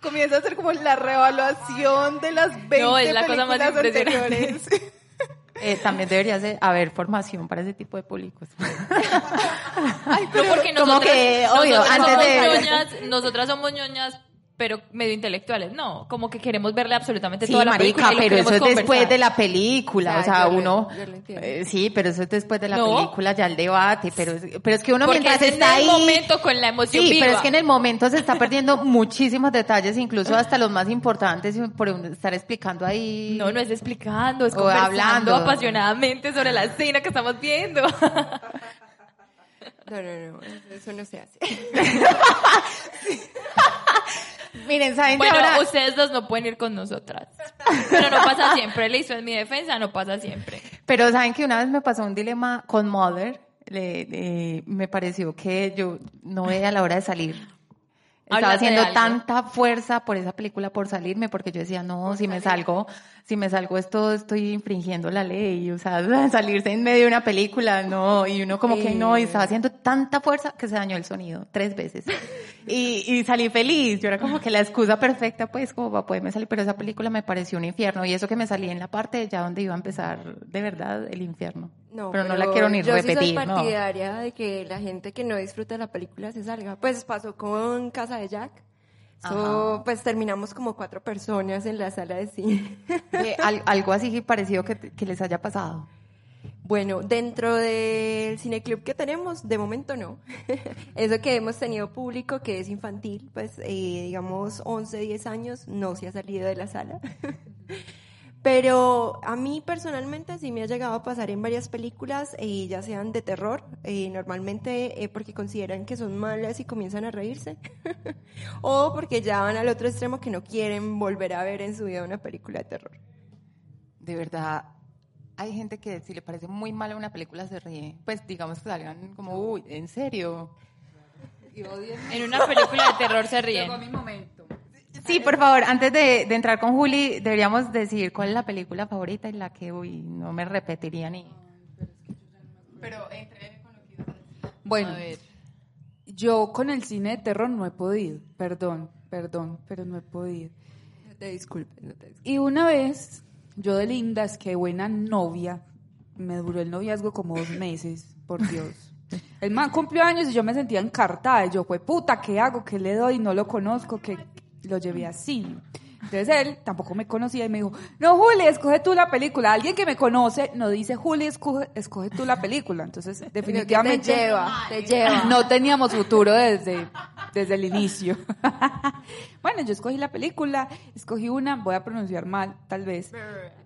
Comienza a hacer como la reevaluación de las 20 No, es la cosa más anteriores. eh, también debería ser- haber formación para ese tipo de públicos. no porque como nosotras, que, obvio, nosotras antes somos de- ñoñas, nosotras somos ñoñas, pero medio intelectuales. No, como que queremos verle absolutamente Sí, toda la marica, película y pero eso es después de la película, Ah, o sea, uno, lo eh, sí, pero eso es después de la No. película, ya el debate, pero, es- pero es que uno Porque mientras es en está el ahí, momento con la emoción sí, viva. pero es que en el momento se está perdiendo muchísimos detalles, incluso hasta los más importantes, por estar explicando ahí. No, no es explicando, es O conversando hablando. apasionadamente sobre la escena que estamos viendo. No, no, no, eso no se hace. Miren, ¿saben bueno, ahora? ustedes dos no pueden ir con nosotras. Pero no pasa siempre, le hizo en mi defensa, no pasa siempre. Pero saben que una vez me pasó un dilema con Mother, le- le- me pareció que yo no veía la hora de salir. Estaba haciendo tanta fuerza por esa película por salirme porque yo decía, no, si me salgo, si me salgo esto estoy infringiendo la ley, o sea, salirse en medio de una película, no, y uno como que no, y estaba haciendo tanta fuerza que se dañó el sonido tres veces. Y, y salí feliz, yo era como que la excusa perfecta pues como para poderme salir, pero esa película me pareció un infierno y eso que me salí en la parte ya donde iba a empezar de verdad el infierno. No, pero, no la quiero ni yo repetir, sí soy no. partidaria de que la gente que no disfruta la película se salga. Pues pasó con Casa de Jack. So, pues terminamos como cuatro personas en la sala de cine. Eh, al- algo así parecido que, que les haya pasado. Bueno, dentro del cineclub que tenemos, de momento no. Eso que hemos tenido público que es infantil, pues eh, digamos 11, 10 años, no se ha salido de la sala. Pero a mí personalmente sí me ha llegado a pasar en varias películas, eh, ya sean de terror, eh, normalmente eh, porque consideran que son malas y comienzan a reírse, o porque ya van al otro extremo que no quieren volver a ver en su vida una película de terror. De verdad, hay gente que si le parece muy mala una película se ríe. Pues digamos que salgan como, uy, ¿en serio? En una película de terror se ríen. Sí, por favor, antes de, de entrar con Juli, deberíamos decir cuál es la película favorita y la que, uy, no me repetiría ni... Pero entre con lo que ibas a decir. Bueno, yo con el cine de terror no he podido. Perdón, perdón, pero no he podido. No te disculpes, no te disculpes. Y una vez, yo de linda, es que buena novia, me duró el noviazgo como dos meses, por Dios. El man cumplió años y yo me sentía encartada. Y yo, fue puta, ¿qué hago? ¿Qué le doy? No lo conozco, que lo llevé así. Entonces él tampoco me conocía y me dijo, no, Juli, escoge tú la película. Alguien que me conoce no dice, Juli, escoge, escoge tú la película. Entonces, definitivamente te lleva, te lleva. no teníamos futuro desde, desde el inicio. bueno, yo escogí la película, escogí una, voy a pronunciar mal, tal vez.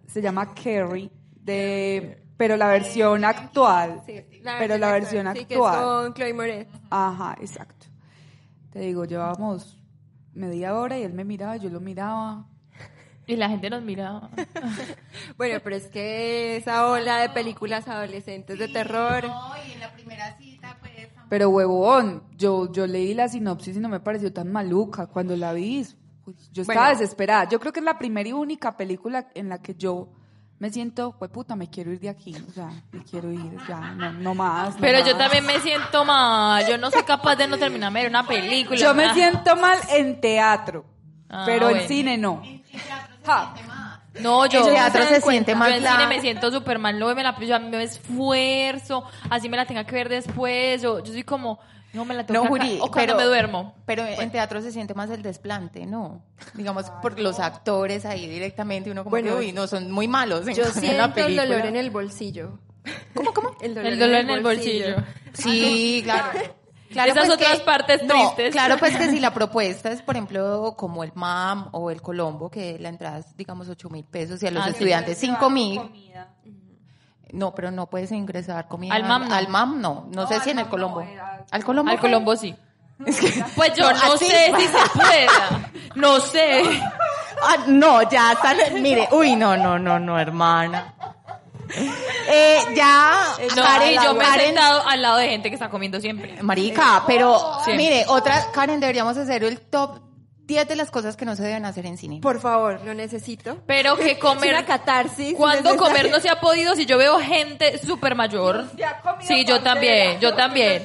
Se llama Carrie, de, pero la versión actual. pero la versión actual. Sí, que es actual. con Chloe Moret. Ajá, exacto. Te digo, llevábamos media hora y él me miraba, yo lo miraba. Y la gente nos miraba. Bueno, pero es que esa ola de películas adolescentes de terror. No, y en la primera cita, pues. Pero huevón, yo, yo leí la sinopsis y no me pareció tan maluca. Cuando la vi, pues, yo estaba Bueno. desesperada. Yo creo que es la primera y única película en la que yo me siento, pues puta, me quiero ir de aquí. O sea, me quiero ir, ya, no, no más. no Pero yo más. también me siento mal. Yo no soy capaz de no terminarme de ver una película. Yo me siento mal en teatro, Ah, pero en bueno. cine no. Ja. No, yo. En teatro se siente más Yo en la- cine me siento súper mal. No me la yo me esfuerzo. Así me la tenga que ver después. Yo, yo soy como. No me la tengo No, que Juri, O cuando pero, me duermo. Pero en teatro se siente más el desplante, ¿no? Digamos, por los actores ahí directamente, uno como Bueno, que, uy, no, son muy malos. en Yo siento la el dolor en el bolsillo. ¿Cómo, cómo? El dolor, El dolor en el bolsillo. Sí, claro. Claro, Esas pues otras que- partes no, tristes. Claro, pues que si la propuesta es, por ejemplo, como el MAM o el Colombo, que la entrada es, digamos, 8 mil pesos y a los Ah, sí. estudiantes 5 mil. No, pero no puedes ingresar comida. Al MAM no. Al MAM no. No, sé si en el Colombo. Al Colombo. Al? Colombo sí. Pues yo No, sé si se pueda. No sé. Ah, no, ya están. Mire, uy, no, no, no, no, hermana. Eh, ya. No, Karen, yo me he sentado al lado de gente que está comiendo siempre. Marica, pero mire, otra, Karen, deberíamos hacer el top 10 de las cosas que no se deben hacer en cine. Por favor, lo necesito. Pero que Es comer. una catarsis. ¿Cuándo necesaria. comer no se ha podido si yo veo gente súper mayor? Sí, yo también, yo también.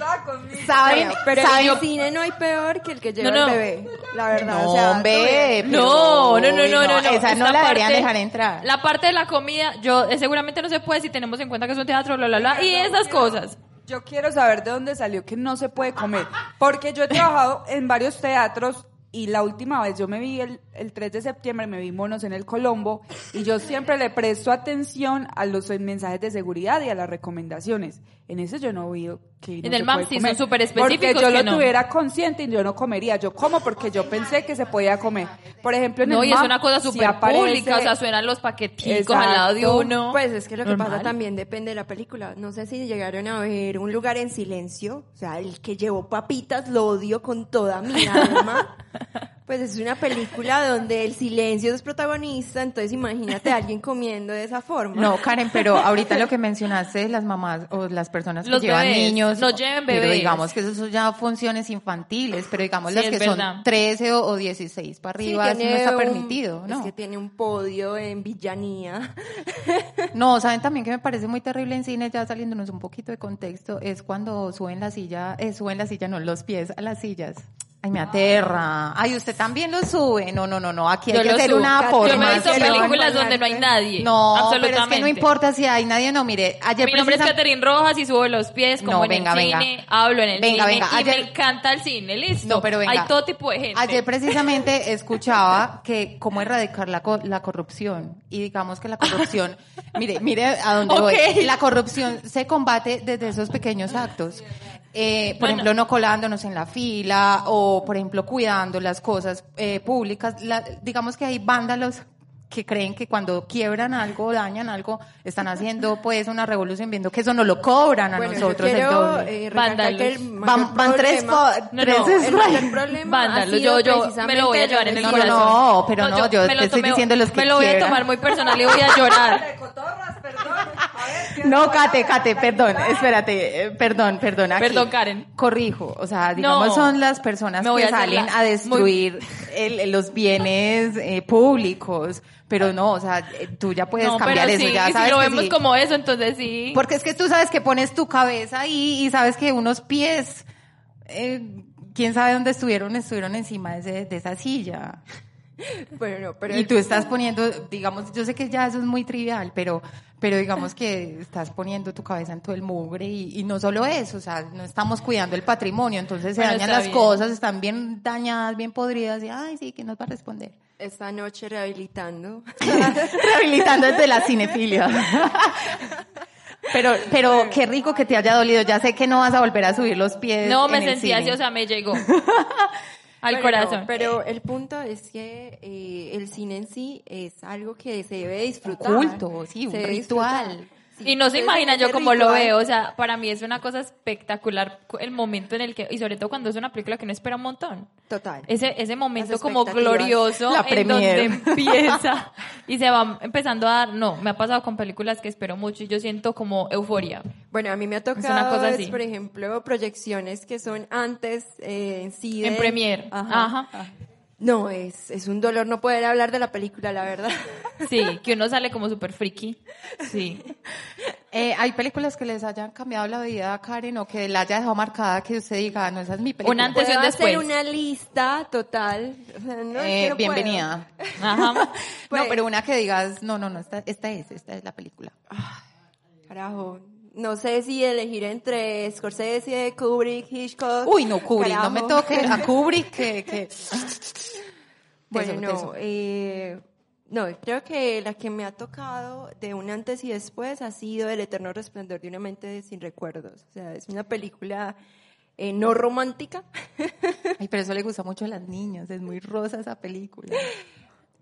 ¿Saben? Pero en ¿Saben? el cine no hay peor que el que lleva No, no. el bebé. La verdad, No, o sea, hombre, No, no, no, no, no, no. Esa no la deberían parte- dejar entrar. La parte de la comida, yo eh, seguramente no se puede si tenemos en cuenta que es un teatro, bla, bla, bla, y esas cosas. Yo quiero saber de dónde salió que no se puede comer. Porque yo he trabajado en varios teatros y la última vez yo me vi el, el 3 de septiembre, me vi monos en el Colombo y yo siempre le presto atención a los mensajes de seguridad y a las recomendaciones. En ese yo no vi que no En el se MAM puede sí comer. son súper específicos Porque yo que lo no. tuviera consciente y yo no comería. Yo como porque yo pensé que se podía comer. Por ejemplo, en No, el y es una cosa súper pública, o sea, suenan los paqueticos al lado de uno. Pues es que lo que Normal. pasa también depende de la película. No sé si llegaron a ver un lugar en silencio. O sea, el que llevó papitas lo odio con toda mi alma. Pues es una película donde el silencio es protagonista. Entonces imagínate a alguien comiendo de esa forma. No, Karen, pero ahorita lo que mencionaste de las mamás o las personas que Los llevan bebés, niños. no lleven Pero bebés. digamos que eso son ya funciones infantiles, pero digamos Sí, las es que verdad. son 13 o, o 16 para Sí, arriba, eso no está un- permitido, ¿no? Es que tiene un podio en villanía. No, saben también que me parece muy terrible en cine, ya saliéndonos un poquito de contexto, es cuando suben la silla, eh, suben la silla, no, los pies a las sillas. Ay, me aterra. Ay, usted también lo sube. No, no, no, no. Aquí hay Yo que lo hacer subo. una me Yo me he visto películas donde no hay nadie. No, absolutamente. pero es que no importa si hay nadie o no. Mire, ayer Mi nombre es Catherine Rojas y subo los pies como No, en venga, el venga. cine, hablo en el Venga, cine venga, y ayer- me encanta el cine, listo. No, pero venga. Hay todo tipo de gente. Ayer precisamente escuchaba que cómo erradicar la, co- la corrupción y digamos que la corrupción, mire, mire a dónde voy. La corrupción se combate desde esos pequeños actos. Eh, por ejemplo, no colándonos en la fila o, por ejemplo, cuidando las cosas eh, públicas. La- digamos que hay vándalos que creen que cuando quiebran algo, dañan algo, están haciendo pues una revolución viendo que eso no lo cobran a Bueno, yo nosotros el quiero doble. eh, que el Vándalos. mayor Van, van tres, No, tres no, es- el problema yo, yo me lo voy a llevar en el No, corazón. no, pero no, yo lo te estoy diciendo los que Me lo voy a tomar muy personal y voy a llorar. No, Kate, Kate, perdón, espérate, eh, perdón, perdón. aquí. Perdón, Karen. Corrijo, o sea, digamos No. son las personas que a salen la- a destruir el- los bienes eh, públicos, pero no, o sea, eh, tú ya puedes no, cambiar pero eso, sí, ya sabes si lo que vemos sí. como eso, entonces sí. Porque es que tú sabes que pones tu cabeza ahí y sabes que unos pies, eh, quién sabe dónde estuvieron, estuvieron encima de, ese- de esa silla. Bueno, no, pero y tú estás poniendo, digamos, yo sé que ya eso es muy trivial, pero, pero digamos que estás poniendo tu cabeza en todo el mugre y, y no solo eso, o sea, no estamos cuidando el patrimonio, entonces se Bueno, dañan las bien. cosas, están bien dañadas, bien podridas y, ay, sí, ¿quién nos va a responder? esta noche rehabilitando. Rehabilitando desde la cinefilia. Pero, pero qué rico que te haya dolido. Ya sé que no vas a volver a subir los pies. No, me en el sentí cine. así, o sea, me llegó al Bueno, corazón. no, pero el punto es que eh, el cine en sí es algo que se debe disfrutar. culto, sí, un Se ritual. Sí, Y no se imaginan yo cómo lo veo, o sea, para mí es una cosa espectacular cu- el momento en el que, y sobre todo cuando es una película que uno espera un montón. Total. Ese, ese momento como glorioso La en donde empieza y se va empezando a dar, no, me ha pasado con películas que espero mucho y yo siento como euforia. Bueno, a mí me ha una tocado, cosa es, así. por ejemplo, proyecciones que son antes eh, en sí. de- En premier. Ajá. Ajá. No, es, es un dolor no poder hablar de la película, la verdad. Sí, que uno sale como súper friki. Sí. Eh, ¿Hay películas que les hayan cambiado la vida a Karen o que la haya dejado marcada que usted diga, no, esa es mi película? Un antes y un Puedo hacer después. una lista total. No, Eh, no bienvenida. Ajá. Pues- no, pero una que digas, no, no, no, esta, esta es, esta es la película. puedo. Carajo. No sé si elegir entre Scorsese, Kubrick, Hitchcock. Uy, no, Kubrick, no me toque a Kubrick que... que... Bueno, no, eh, no, creo que la que me ha tocado de un antes y después ha sido El eterno resplandor de una mente sin recuerdos. O sea, es una película eh, no romántica. Ay, pero eso le gusta mucho a las niñas, es muy rosa esa película.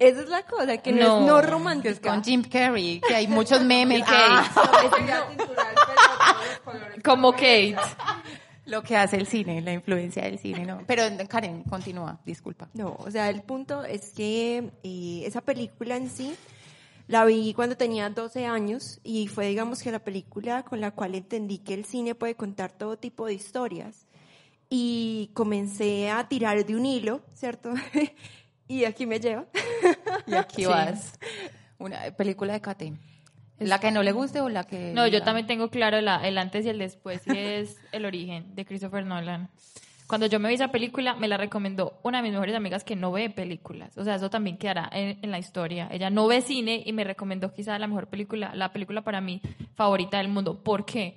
Esa es la cosa, que no, No, es no Que es romántica. con Jim Carrey, que hay muchos memes. Y Ah, Como Kate. lo que hace el cine, la influencia del cine, ¿no? Pero Karen, continúa, disculpa. No, o sea, el punto es que eh, esa película en sí la vi cuando tenía 12 años y fue, digamos, que la película con la cual entendí que el cine puede contar todo tipo de historias. Y comencé a tirar de un hilo, ¿cierto? y aquí me lleva. Y aquí Sí. vas. Una película de Kate. ¿La que no le guste o la que...? No, yo la- también tengo claro la- el antes y el después, y es El origen de Christopher Nolan. Cuando yo me vi esa película, me la recomendó una de mis mejores amigas que no ve películas. O sea, eso también quedará en, en la historia. Ella no ve cine y me recomendó quizá la mejor película, la película para mí favorita del mundo. ¿Por qué?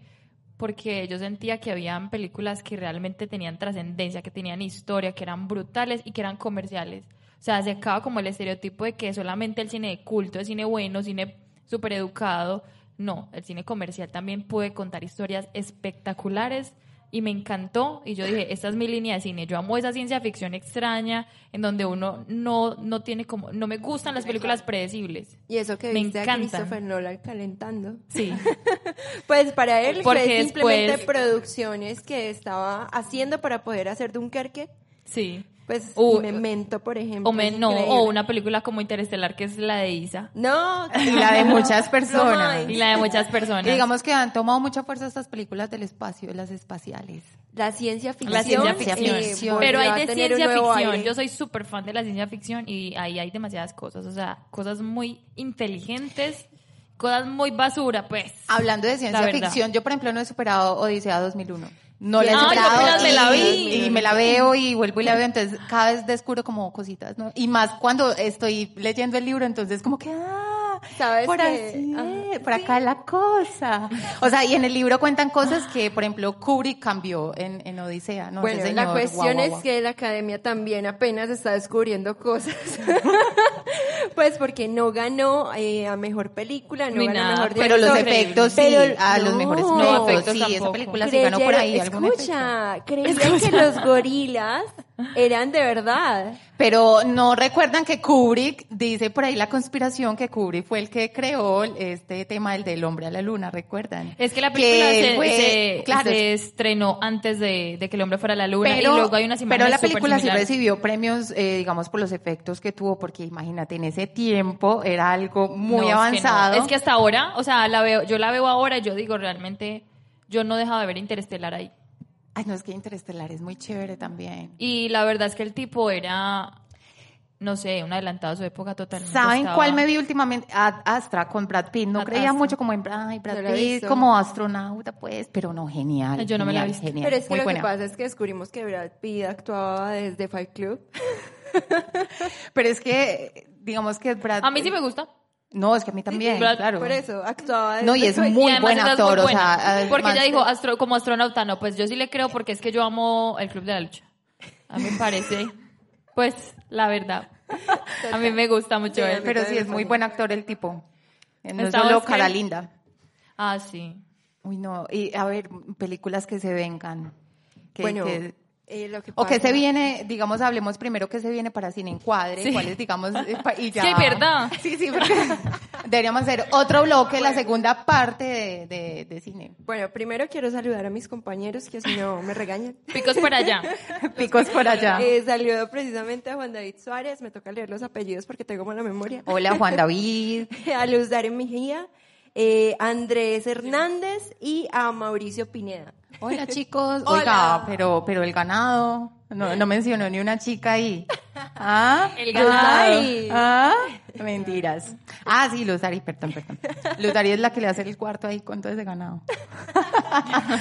Porque yo sentía que habían películas que realmente tenían trascendencia, que tenían historia, que eran brutales y que eran comerciales. O sea, se acaba como el estereotipo de que solamente el cine de culto, el cine bueno, cine súper educado. No, el cine comercial también puede contar historias espectaculares y me encantó. Y yo dije, esta es mi línea de cine. Yo amo esa ciencia ficción extraña en donde uno no, no tiene como, no me gustan las películas predecibles. Y eso que Me viste a. Christopher Nolan calentando. Sí. Pues para él Porque fue simplemente producciones que estaba haciendo para poder hacer Dunkerque. Sí. Pues Uh, y Memento, por ejemplo. O, me- no, o una película como Interestelar que es la de Isa. No, Y la de muchas personas. Y la de muchas personas. Y digamos que han tomado mucha fuerza estas películas del espacio, las espaciales. La ciencia ficción. La ciencia ficción. ficción. eh, Pero hay a de ciencia ficción. aire. Yo soy súper fan de la ciencia ficción y ahí hay demasiadas cosas. O sea, cosas muy inteligentes, cosas muy basura, pues. Hablando de ciencia ficción, yo por ejemplo no he superado Odisea 2001. No la he yo superado apenas me la y, vi. y me la veo y vuelvo y la veo, entonces cada vez descubro como cositas, ¿no? Y más cuando estoy leyendo el libro, entonces como que, ah, ¿Sabes por que- así, ajá, por acá la cosa. O sea, y en el libro cuentan cosas que, por ejemplo, Kubrick cambió en, en Odisea, ¿no? Bueno, Ese la señor, cuestión guau, guau, es que la academia también apenas está descubriendo cosas. pues porque no ganó eh, a mejor película, no Ni ganó a nada, mejor Pero los efectos sí, Pero a los mejores No, efectos, efectos sí, esa tampoco. película sí ganó por ahí escucha, creían que los gorilas eran de verdad. Pero no recuerdan que Kubrick, dice por ahí la conspiración que Kubrick fue el que creó este tema del del hombre a la luna, ¿recuerdan? Es que la película Que se, fue- se- claro, se estrenó antes de, de que el hombre fuera a la luna pero, y luego hay unas pero imágenes la película sí recibió premios, eh, digamos, por los efectos que tuvo, porque imagínate, en ese tiempo era algo muy No, es que no. avanzado. Es que, hasta ahora, o sea, la veo, yo la veo ahora y yo digo, realmente, yo no he dejado de ver Interestelar ahí. Ay, no, es que Interestelar es muy chévere también. Y la verdad es que el tipo era, no sé, un adelantado a su época totalmente. ¿Saben estaba- cuál me vi últimamente? Ad Astra con Brad Pitt. No Ad creía Astra. mucho como en Brad, ay, Brad Pitt como astronauta, pues, pero no, genial. Yo no me la he genial, Pero es que muy lo buena. que pasa es que descubrimos que Brad Pitt actuaba desde Fight Club. Pero es que, digamos que Brad A mí sí me gusta. No, es que a mí también, Brad- claro. Por eso, actuaba. No, y es muy y buen actor, muy o sea, porque ella dijo astro- como astronauta, no, pues yo sí le creo porque es que yo amo el Club de la Lucha. A mí me parece, pues, la verdad. A mí me gusta mucho Sí, él. Pero sí, es muy buen actor el tipo. No es Estaba solo cara linda. Ah, sí. Uy, no. Y a ver, películas que se vengan. Que, Bueno, que- eh, lo que o que se viene, digamos, hablemos primero que se viene para Cine Encuadre, Sí. cuáles, digamos, eh, y ya. Sí, ¿verdad? Sí, sí, porque deberíamos hacer otro bloque, la segunda parte de, de, de cine. Bueno, primero quiero saludar a mis compañeros que si no me regañan. Picos por allá. Picos por allá. Eh, saludo precisamente a Juan David Suárez, me toca leer los apellidos porque tengo mala memoria. Hola, Juan David. a Luz Darén Mejía, eh, Andrés Hernández y a Mauricio Pineda. Hola, chicos. Hola. Oiga, pero, pero el ganado. No, no mencionó ni una chica ahí. ¿Ah? El ganado. Ay, ¿Ah? Mentiras. Ah, sí, Luzari, perdón, perdón. Luzari es la que le hace el cuarto ahí con todo ese ganado.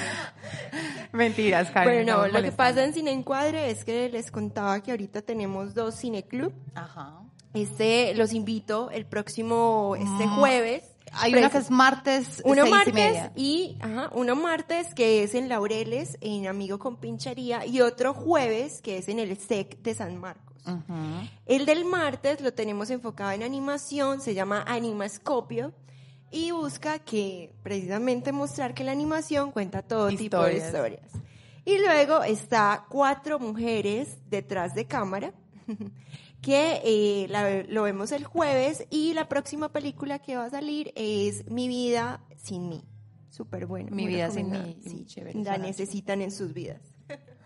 Mentiras, Karen. Bueno, lo que pasa en Cine Encuadre es que les contaba que ahorita tenemos dos cineclub. Ajá. Este, los invito el próximo, este Mm. jueves. Hay que es martes, Uno seis y martes media. y, ajá, uno martes que es en Laureles, en Amigo con Pinchería, y otro jueves que es en el SEC de San Marcos. El del martes lo tenemos enfocado en animación, se llama Animascopio y busca que precisamente mostrar que la animación cuenta todo tipo de Historias. historias. Y luego está Cuatro mujeres detrás de cámara, que eh, la- lo vemos el jueves y la próxima película que va a salir es Mi vida sin mí. Súper bueno. Mi vida sin mí, Sí, chévere, la necesitan en sus vidas.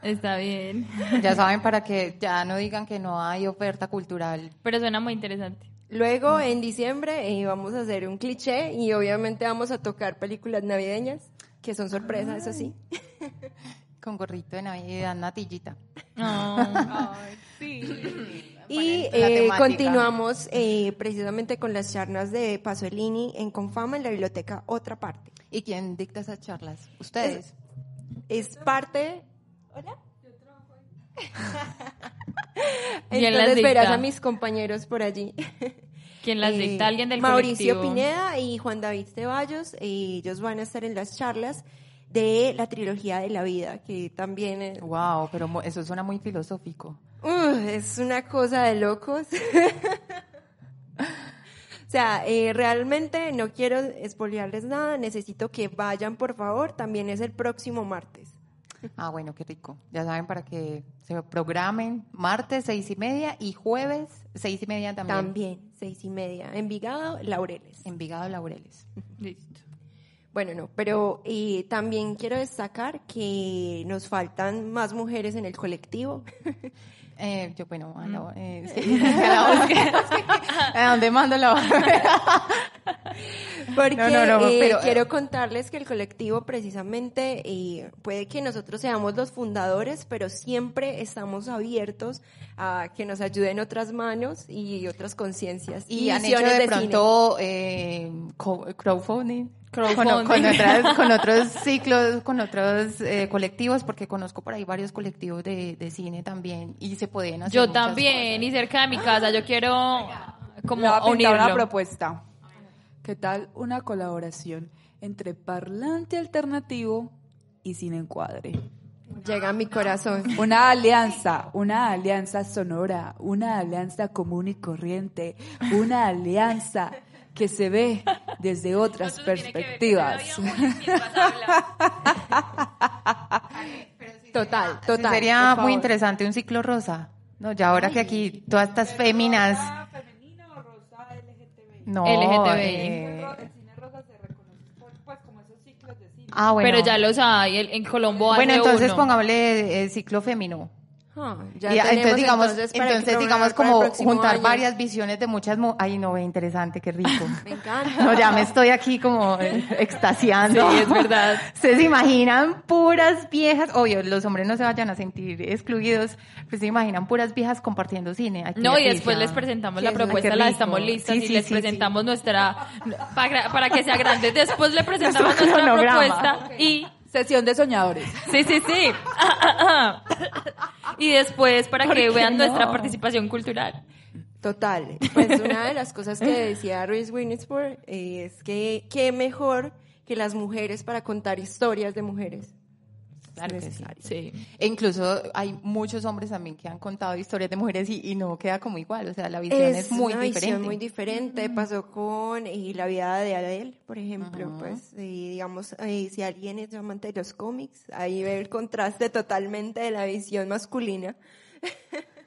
Está bien. Ya saben, para que ya no digan que no hay oferta cultural. Pero suena muy interesante. Luego, en diciembre, eh, vamos a hacer un cliché y obviamente vamos a tocar películas navideñas, que son sorpresas, eso sí. Con gorrito de Navidad, natillita. Y eh, continuamos eh, precisamente con las charlas de Pasolini en Confama en la biblioteca Otra Parte. ¿Y quién dicta esas charlas? Ustedes. Es parte... ¿Hola? ¿Quién las Entonces verás a mis compañeros por allí. ¿Quién las Eh, dicta? ¿Alguien del Mauricio colectivo? Pineda y Juan David Ceballos. ellos van a estar en las charlas de la trilogía de la vida, que también es, Wow, pero eso suena muy filosófico. uh, es una cosa de locos. o sea, eh, realmente no quiero espolearles nada, necesito que vayan, por favor. También es el próximo martes. Ah, bueno, qué rico. Ya saben para que se programen martes seis y media y jueves seis y media también. También, seis y media. Envigado, Laureles. Envigado Laureles. Listo. Bueno, no, pero eh, también quiero destacar que nos faltan más mujeres en el colectivo. Eh, yo, bueno, a la- eh, sí, a la busque. ¿A dónde mando la Porque No, no, no, eh, pero- quiero contarles que el colectivo precisamente puede que nosotros seamos los fundadores, pero siempre estamos abiertos a que nos ayuden otras manos y otras conciencias. Y han hecho de, pronto co- crowdfunding. Con, con otras- con otros ciclos, con otros eh, colectivos, porque conozco por ahí varios colectivos de, de cine también y se pueden hacer Yo también, y cosas. cerca de mi casa. Yo quiero como Le voy a pintar una unirlo. propuesta. ¿Qué tal una colaboración entre parlante alternativo y cine encuadre? Llega a mi corazón. Una alianza, una alianza sonora, una alianza común y corriente, una alianza que se ve desde otras perspectivas. Total, total. Sería muy interesante un ciclo rosa. No, ya ahora que aquí todas estas féminas. No, LGTBI. eh, Ah, bueno. Pero ya los hay. En Colombo hay Bueno, entonces uno. pongámosle eh, ciclo fémino. Ah, ya Y, tenemos entonces digamos, entonces digamos como juntar año. varias visiones de muchas mu- ay no ve interesante, qué rico. Me encanta. No, ya me estoy aquí como eh, extasiando. Sí, es verdad. ¿Ustedes se imaginan puras viejas? Obvio, los hombres no se vayan a sentir excluidos, pero se imaginan puras viejas compartiendo cine. No, y después les presentamos la propuesta, la estamos listas Sí, y sí, les sí, presentamos nuestra, para, para que sea grande, después le presentamos nuestra cronograma. propuesta y Sesión de soñadores. Sí, sí, sí. y después para que vean no? nuestra participación cultural. Total. Pues una de las cosas que decía Reese Witherspoon eh, es que qué mejor que las mujeres para contar historias de mujeres. Claro que sí. necesario. Sí. E incluso hay muchos hombres también que han contado historias de mujeres y, y no queda como igual, o sea, la visión es, muy una diferente. visión muy diferente. Pasó con la vida de Adele, por ejemplo. Pues, eh, digamos, eh, si alguien es amante de los cómics, ahí ve el contraste totalmente de la visión masculina.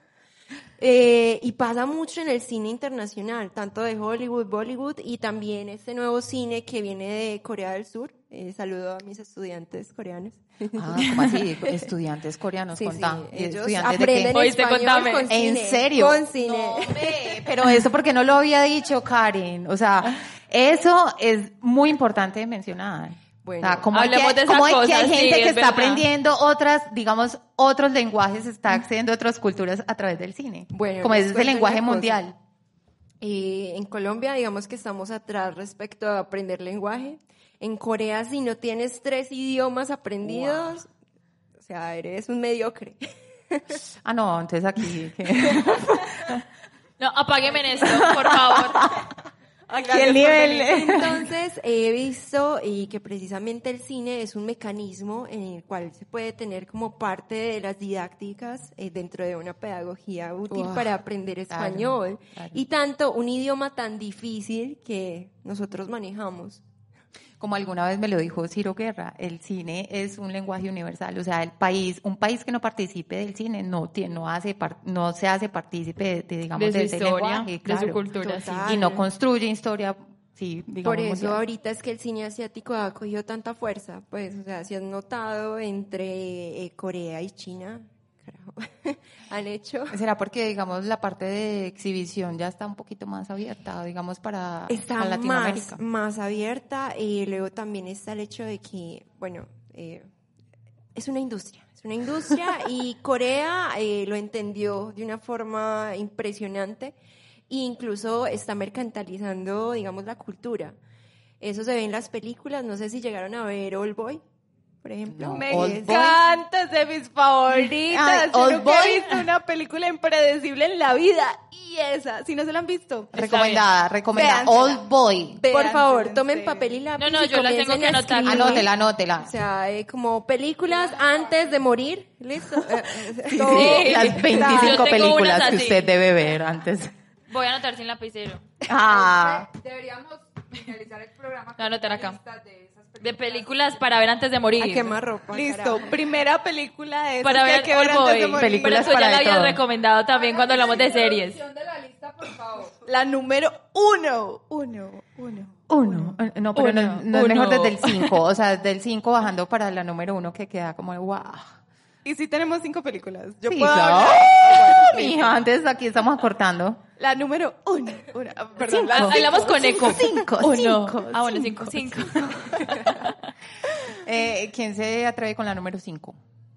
Eh, y pasa mucho en el cine internacional, tanto de Hollywood, Bollywood y también este nuevo cine que viene de Corea del Sur. Eh, saludo a mis estudiantes coreanos. Ah, ¿cómo así? Estudiantes coreanos, Sí, sí, contá. ¿Y ellos estudiantes de qué? aprenden Oíste, español contame. con ¿En cine. serio? Con cine. No, pero eso porque no lo había dicho Karen. O sea, eso es muy importante mencionar. Bueno, o sea, como hay que, de como hay, que hay sí, gente que es está verdad. aprendiendo otras, digamos, otros lenguajes, está accediendo a otras culturas a través del cine. Bueno, como ese es el lenguaje mundial. Eh, en Colombia, digamos que estamos atrás respecto a aprender lenguaje. En Corea, si no tienes tres idiomas aprendidos, o sea, eres un mediocre. Ah, no, entonces aquí. No, apágueme en esto, por favor. aquí el nivel. Entonces, he visto y que precisamente el cine es un mecanismo en el cual se puede tener como parte de las didácticas eh, dentro de una pedagogía útil para aprender claro, español. claro. Y tanto un idioma tan difícil que nosotros manejamos. Como alguna vez me lo dijo Ciro Guerra, el cine es un lenguaje universal. O sea, el país, un país que no participe del cine no tiene, no hace, no se hace partícipe de, de, digamos, De su ese historia, lenguaje, de su claro. cultura, sí. Total. Y no construye historia, sí, digamos. Por eso mundial. ahorita es que el cine asiático ha cogido tanta fuerza, pues, o sea, si has notado entre eh, Corea y China, han hecho... ¿Será porque, digamos, la parte de exhibición ya está un poquito más abierta, digamos, para, está para Latinoamérica? más, más abierta y luego también está el hecho de que, bueno, eh, es una industria, es una industria y Corea eh, lo entendió de una forma impresionante e incluso está mercantilizando, digamos, la cultura. Eso se ve en las películas, no sé si llegaron a ver All Boy, por ejemplo. No, Me Old Boy. encanta, es de mis favoritas. Ay, Yo Old nunca Boy. he visto una película impredecible en la vida. Y esa, si no se la han visto. Recomendada, recomendada. Véansela. Old Boy. Por favor, en tomen papel y lápiz. No, no, y yo las tengo comiencen que a anotar. Anótela, anótela. O sea, eh, como películas antes de morir. ¿Listo? Eh, eh. Sí. Las Yo 25 tengo películas que usted debe ver antes. Voy a anotar sin lapicero. Ah, Deberíamos finalizar el programa. Voy a anotar acá. de esas De películas para ver antes de morir. A quemar ropa. Listo, carajo. primera película de Para que hay ver que ver antes de morir. Películas Pero eso ya para la de había todo. recomendado también cuando hablamos de series. de la lista, por favor. La número uno. Uno, uno. uno. No, pero no, Uno, no es mejor uno. desde el 5. O sea, desde el 5 bajando para la número 1 que queda como, wow. Y si tenemos cinco películas. Yo Sí, puedo claro. hablar. ¡Ah, Mija, antes aquí estamos acortando. La número uno. Una, ah, perdón, la Ah, Hablamos con eco. cinco, Uno. cinco, Ah, bueno, cinco, cinco. Eh, ¿Quién se atreve con la número 5?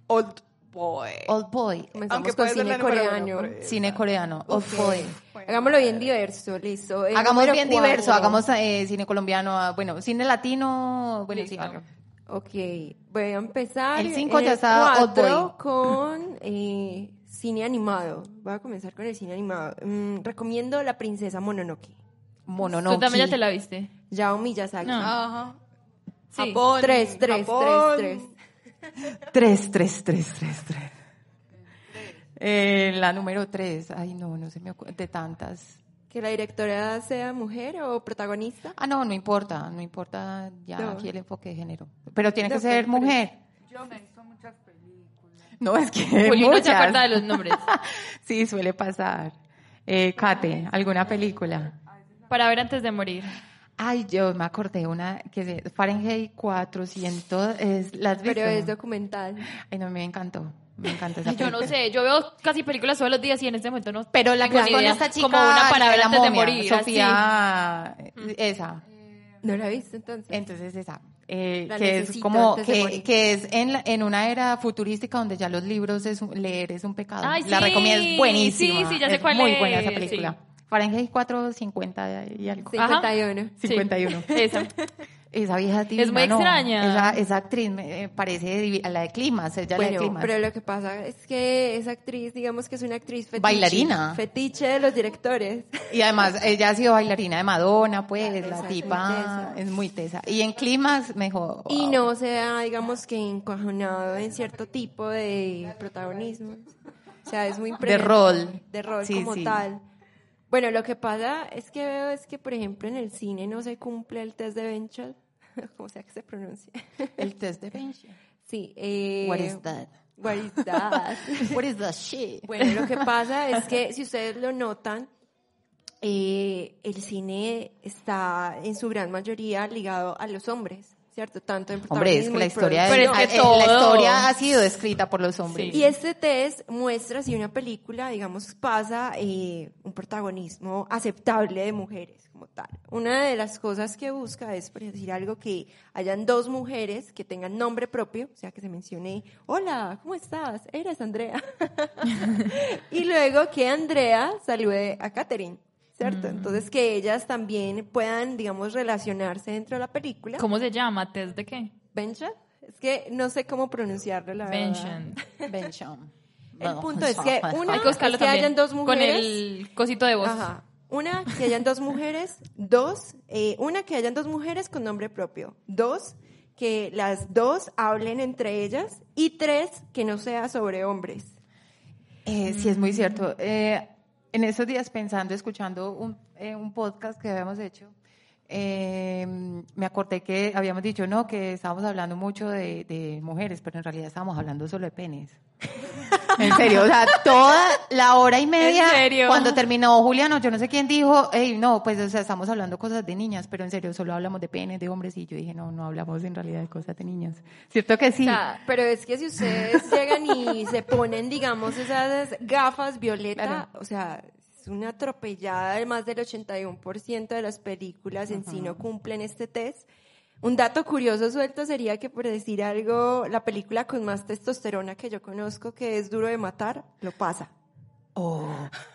Old Boy. Old Boy. Aunque con puede ser cine la número uno, coreano. Cine coreano. Old. Boy. Hagámoslo bien diverso, listo. El Hagamos número bien cuatro. diverso. Hagamos eh, cine colombiano. ah, Bueno, cine latino. Bueno, sí. Ok, voy a empezar. El cinco en ya está Old Boy. con eh, cine animado. Voy a comenzar con el cine animado. Mm, recomiendo La Princesa Mononoke. Mononoke. Tú también ya te la viste. Yao Miyazaki. No. Ajá. Sí. Japón. Tres, tres, Japón. tres, tres. Tres, tres, tres, tres, tres. Eh, la número tres. Ay, no, no se me ocurre. De tantas. Que la directora sea mujer o protagonista. Ah, no, no importa. No importa ya No. aquí el enfoque de género. Pero tiene que No, ser pero- mujer. Yo me he visto muchas películas. No, es que Juli no se acuerda de los nombres. Sí, suele pasar. Eh, Kate, ¿alguna película? Para ver antes de morir. Ay, yo me acordé una que se Fahrenheit 400 es las Pero visto? es documental. Ay, no, me encantó. Me encantó esa Yo no película. sé, yo veo casi películas todos los días y en este momento no Pero la que ni con esta chica Como una para ver la antes de morir. así. Sofía, esa. ¿No la viste entonces? Entonces esa, eh, que es como que, que es en, la- en una era futurística donde ya los libros es un- leer es un pecado. Ay, la sí, recomiendo, es buenísima. sí, sí, ya sé es cuál muy es, buena esa sí. película. Fahrenheit 450 y algo. Ajá. 51. Sí. 51. Esa. Esa vieja divina, Es muy no. extraña. Esa, esa actriz me eh, parece a la de Climas, ella la de Climas. pero lo que pasa es que esa actriz, digamos que es una actriz fetiche. Bailarina. Fetiche de los directores. Y además, ella ha sido bailarina de Madonna, pues, la es tipa es muy tesa. Y en Climas me dijo, Y no se ha, digamos que encajonado en cierto tipo de protagonismo. O sea, es muy De rol. De rol Sí, como sí. tal. Bueno, lo que pasa es que veo es que, por ejemplo, en el cine no se cumple el test de Benchel, como sea que se pronuncie. El test de bench. Sí. Eh, What is that? What is that? What is that shit? Bueno, lo que pasa es que si ustedes lo notan, eh, el cine está en su gran mayoría ligado a los hombres, ¿cierto? Tanto en Hombre, es que la y historia, Pero de- es que eh, todo- la historia ha sido escrita por los hombres. Sí. Y este test muestra si una película, digamos, pasa eh, un protagonismo aceptable de mujeres como tal. Una de las cosas que busca es, por decir algo, que hayan dos mujeres que tengan nombre propio, o sea, que se mencione, hola, ¿cómo estás? Eres Andrea. y luego que Andrea salude a Katherine. ¿Cierto? Entonces que ellas también puedan, digamos, relacionarse dentro de la película. ¿Cómo se llama? ¿Test de qué? ¿Bencha? Es que no sé cómo pronunciarlo, la verdad. Bencham. El punto es que una Hay que es que hayan dos Con mujeres. el cosito de voz. Ajá. Una, que hayan dos mujeres. Dos, eh, una, que hayan dos mujeres con nombre propio. Dos, que las dos hablen entre ellas. Y tres, que no sea sobre hombres. Eh, sí, es muy cierto. Eh, en esos días pensando, escuchando un, eh, un podcast que habíamos hecho, eh, me acordé que habíamos dicho, no, que estábamos hablando mucho de, de mujeres, pero en realidad estábamos hablando solo de penes. En serio, o sea, toda la hora y media, cuando terminó Juliano, yo no sé quién dijo, hey, no, pues, o sea, estamos hablando cosas de niñas, pero en serio, solo hablamos de penes, de hombres, y yo dije, no, no hablamos en realidad de cosas de niñas. ¿Cierto que sí? O sea, pero es que si ustedes llegan y se ponen, digamos, esas gafas violeta, Claro. o sea, es una atropellada de más del 81% de las películas en sí no cumplen este test. Un dato curioso suelto sería que, por decir algo, la película con más testosterona que yo conozco, que es Duro de Matar, lo pasa. Oh.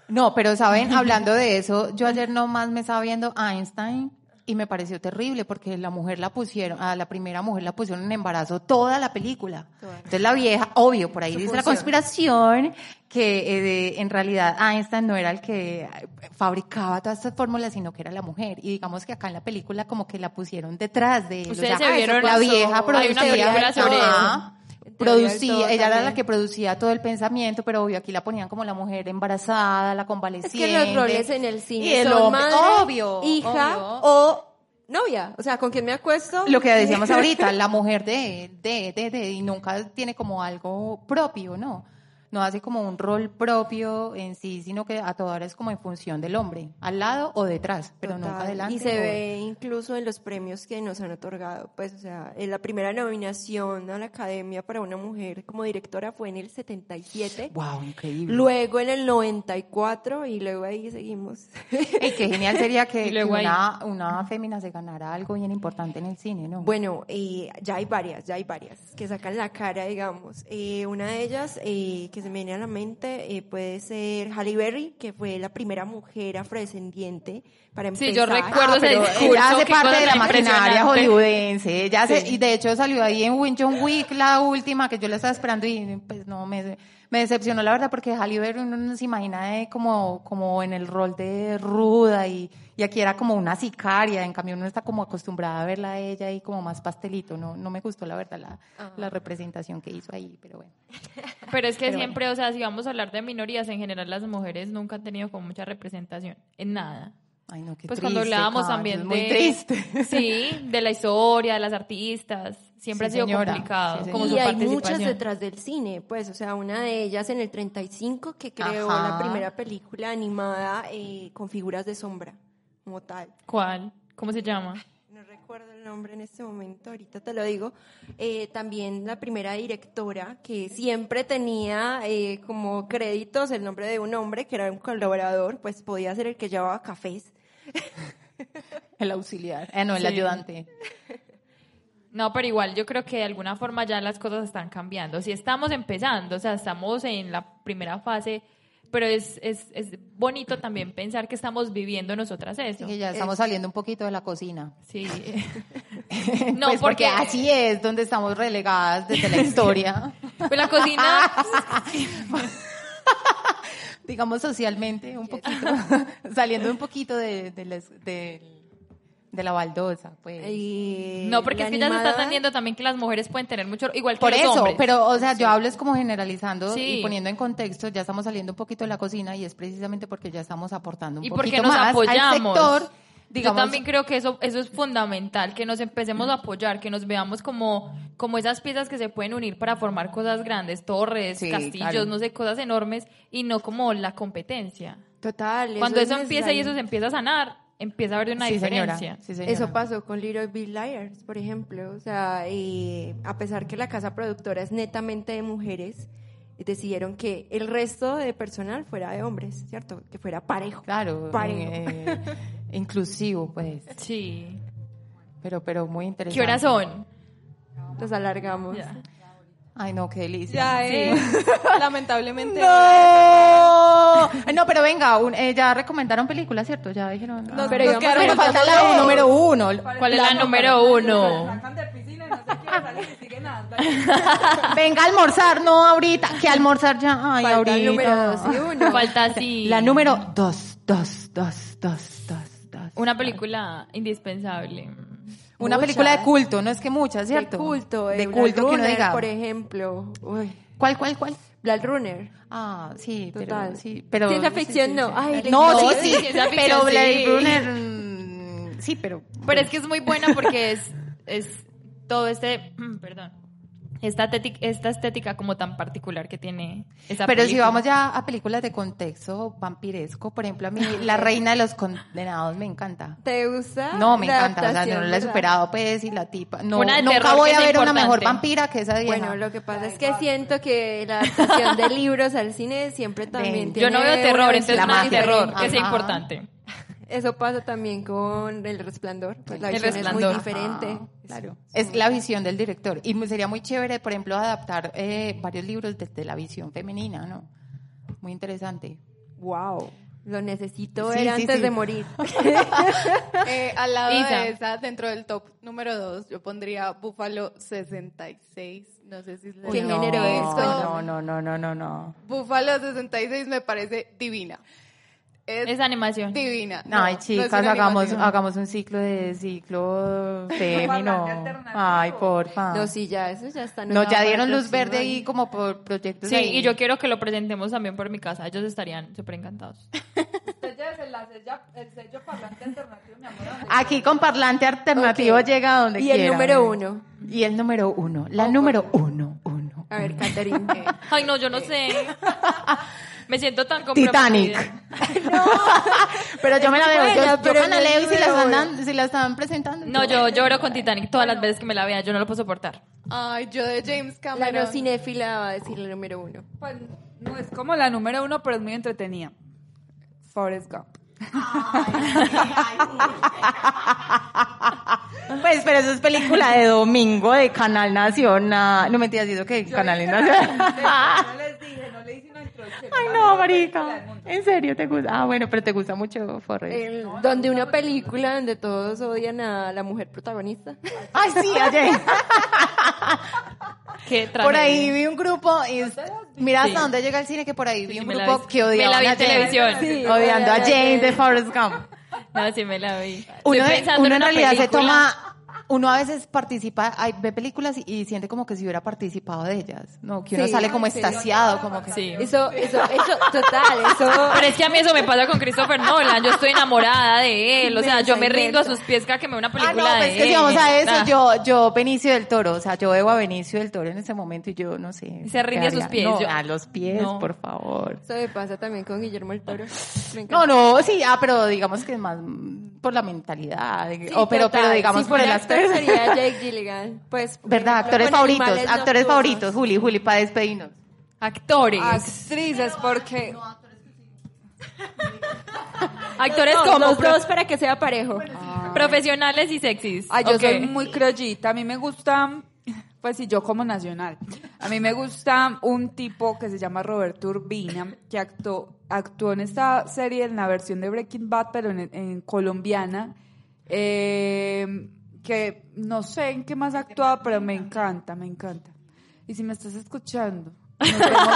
No, pero saben, hablando de eso, yo ayer nomás me estaba viendo Einstein y me pareció terrible porque la mujer la pusieron, a la primera mujer la pusieron en embarazo toda la película. Toda. Entonces la vieja, obvio, por ahí Su dice la conspiración que eh, de- en realidad Einstein no era el que eh, fabricaba todas estas fórmulas, sino que era la mujer. Y digamos que acá en la película como que la pusieron detrás de él. O Ustedes sea, se vieron- la vieja Hay una producía, película sobre Ajá. Producía, ella era la que producía todo el pensamiento, pero obvio aquí la ponían como la mujer embarazada, la Es convaleciente. que los roles en el Y cine el son hombre, madre, obvio, hija obvio. o novia. O sea, ¿con quién me acuesto? Lo que decíamos ahorita, la mujer de, de, de, de, y nunca tiene como algo propio, ¿no? No hace como un rol propio en sí, sino que a toda hora es como en función del hombre, al lado o detrás, pero Total. nunca adelante. Y se o- ve incluso en los premios que nos han otorgado. Pues, o sea, en la primera nominación a la academia para una mujer como directora fue en el 77. Wow, increíble. Luego en el 94 y luego ahí seguimos. Ey, qué genial sería que, Y ahí- una, una fémina se ganara algo bien importante en el cine, ¿no? Bueno, eh, ya hay varias, ya hay varias que sacan la cara, digamos. Eh, una de ellas eh, que se me viene a la mente eh, puede ser Halle Berry, que fue la primera mujer afrodescendiente para empezar. Sí, yo recuerdo Ah, ese pero discurso. ella hace parte de la maquinaria hollywoodense. Ella hace- Sí. y de hecho salió ahí en Win John Wick, la última, que yo la estaba esperando y pues no, me, me decepcionó la verdad porque Halle Berry uno no se imagina de como, como en el rol de ruda y, y aquí era como una sicaria, en cambio uno está como acostumbrada a verla a ella y como más pastelito, no, no me gustó la verdad la, la representación que hizo ahí, pero bueno. Pero es que Pero siempre, o sea, si vamos a hablar de minorías, en general las mujeres nunca han tenido como mucha representación en nada. Ay, no, qué Pues triste, cuando hablábamos también es de... muy triste. Sí, de la historia, de las artistas. Siempre Sí, ha sido señora. complicado. Sí, como y su hay muchas detrás del cine, pues, o sea, una de ellas en el 35 que creó Ajá. la primera película animada eh, con figuras de sombra, como tal. ¿Cuál? ¿Cómo se llama? No recuerdo el nombre en este momento, ahorita te lo digo. Eh, también la primera directora que siempre tenía eh, como créditos el nombre de un hombre que era un colaborador, pues podía ser el que llevaba cafés. El auxiliar, eh, no, el Sí. ayudante. No, pero igual yo creo que de alguna forma ya las cosas están cambiando. Si estamos empezando, o sea, estamos en la primera fase, pero es, es, es bonito también pensar que estamos viviendo nosotras eso. Que ya estamos saliendo un poquito de la cocina. Sí. No, Pues porque porque- así es donde estamos relegadas desde la historia, Pues la cocina, digamos socialmente, un poquito, saliendo un poquito de, de- de la baldosa, pues. Y no, porque es que ya se está entendiendo también que las mujeres pueden tener mucho, igual que Por los eso, hombres. pero, o sea, yo hablo es como generalizando Sí. y poniendo en contexto, ya estamos saliendo un poquito de la cocina y es precisamente porque ya estamos aportando un y porque poquito nos más apoyamos. al sector, digamos, Yo también creo que eso, eso es fundamental, que nos empecemos a apoyar, que nos veamos como, como esas piezas que se pueden unir para formar cosas grandes, torres, Sí, castillos, claro. no sé, cosas enormes, y no como la competencia. Total. Cuando es eso empieza y eso se empieza a sanar, empieza a haber una sí, señora, diferencia. sí, señora. Eso pasó con Little Big Liars, por ejemplo. O sea, eh, a pesar que la casa productora es netamente de mujeres, decidieron que el resto de personal fuera de hombres, ¿cierto? Que fuera parejo. Claro, Parejo. eh, inclusivo, pues, Sí. pero, pero muy interesante. ¿Qué horas son? Los alargamos. Ay, no, qué delicia. Ya es, lamentablemente. No, no, pero venga, un- eh, ya recomendaron películas, ¿cierto? Ya dijeron. Nos- ah. pero nos quedaron Pero falta la dos. número uno. ¿Cuál es la número uno? No. Venga a almorzar, no ahorita. Que almorzar ya. Ay, Falta ahorita. número dos y uno. Falta así. La número dos, dos, dos, dos, dos, dos. Una película indispensable. Una Muchas. película de culto, no es que muchas, ¿cierto? De culto. De Blade culto que uno Runner, diga. por ejemplo. Uy, ¿Cuál, cuál, cuál? Blade Runner. Ah, sí, Total. pero sí, pero Ciencia ficción no. Ay, no, no, sí, sí, ciencia ficción, pero Blade sí. Runner sí, pero Pero es que es muy buena porque es, es todo este, perdón, esta, teti- esta estética como tan particular que tiene esa Pero si vamos ya a películas de contexto vampiresco, por ejemplo, a mí La Reina de los Condenados me encanta. ¿Te gusta? No, me la encanta, o sea, no la he superado, pues, y la tipa. No, Una nunca voy a es ver una mejor vampira que esa vieja. Bueno, lo que pasa es que siento que la adaptación de libros al cine siempre también Ven. tiene Yo no veo terror, entonces La no hay magia. terror, que sea Ajá. importante. Eso pasa también con El Resplandor. Pues la El visión es muy diferente. Ajá, claro. Es la visión del director. Y sería muy chévere, por ejemplo, adaptar eh, varios libros desde la visión femenina, ¿no? Muy interesante. Wow. Lo necesito Sí, ver sí, antes sí. de morir. Eh, al lado Isa. de esa, dentro del top número 2, yo pondría Búfalo 66. No sé si les ¿Qué género es? esto. No, no, no, no, no, no. Búfalo 66 me parece divina. Es, Es animación. divina. No, Ay, chicas, hagamos, hagamos un ciclo de ciclo alternativo. Ay, porfa. No, sí, ya, eso ya está. No, ya dieron luz verde ahí como por proyectos Sí, ahí. y yo quiero que lo presentemos también por mi casa. Ellos estarían súper encantados. Usted el sello parlante alternativo, mi amor. ¿a dónde Aquí con parlante alternativo Ok. llega a donde Y el quiera. número uno. Y el número uno. La número uno, uno. A ver, Catherine. Ay, no, yo no sé. Me siento tan Titanic. comprometida. Pero yo me la veo. buena, yo yo pero no es y si la, están, si la están presentando. No, yo lloro con Titanic todas las veces que me la vea. Yo no lo puedo soportar. Ay, yo de James La Cameron. no cinéfila va a decir el número uno. Pues no es como la número uno, pero es muy entretenida. Forrest Gump. Pues, pero eso es película de domingo de Canal Nacional. No me entiendes, ¿eso qué? Canal Nacional. No les dije, no le hice una introducción. Ay, no, marica. ¿En serio te gusta? Ah, bueno, pero te gusta mucho Forrest. El- donde una película donde todos odian a la mujer protagonista. Ay, sí, ayer. Qué Por ahí vi un grupo y mira hasta Sí. dónde llega el cine que por ahí vi Sí, un grupo que odiaba Me la vi a en Jane. televisión. Sí, odiando a Jane de Forrest Gump. No, sí me la vi. Uno, en realidad se toma, uno a veces participa, hay, ve películas y, y siente como que si hubiera participado de ellas, no, que uno Sí, sale como sí. extasiado, como que Sí. Eso, eso, eso, total, eso. Pero es que a mí eso me pasa con Christopher Nolan. Yo estoy enamorada de él. O sea, yo me rindo a sus pies cada que me veo una Ah, película no, de pues que él. si vamos a eso, Ah. yo, yo, Benicio del Toro, o sea, yo veo a Benicio del Toro en ese momento y yo no sé. Se rinde a sus pies, No, yo- a los pies, no. por favor. Eso me pasa también con Guillermo el Toro. Me No, no, sí, ah, pero digamos que es más por la mentalidad, Sí, o pero, total. pero digamos Si por el actor. actor sería Jake Gilligan. Pues, ¿Verdad? Actores favoritos, actores favoritos, Juli, Juli, para despedirnos. Actores. Actrices, porque Actores No, como los dos para que sea parejo. profesionales y sexys. Ah, yo soy muy crollita. A mí me gusta, pues sí, yo como nacional. A mí me gusta un tipo que se llama Roberto Urbina, que actuó, actuó en esta serie, en la versión de Breaking Bad, pero en, en colombiana. Eh, que no sé en qué más ha actuado, pero me encanta, me encanta. Y si me estás escuchando, nos vemos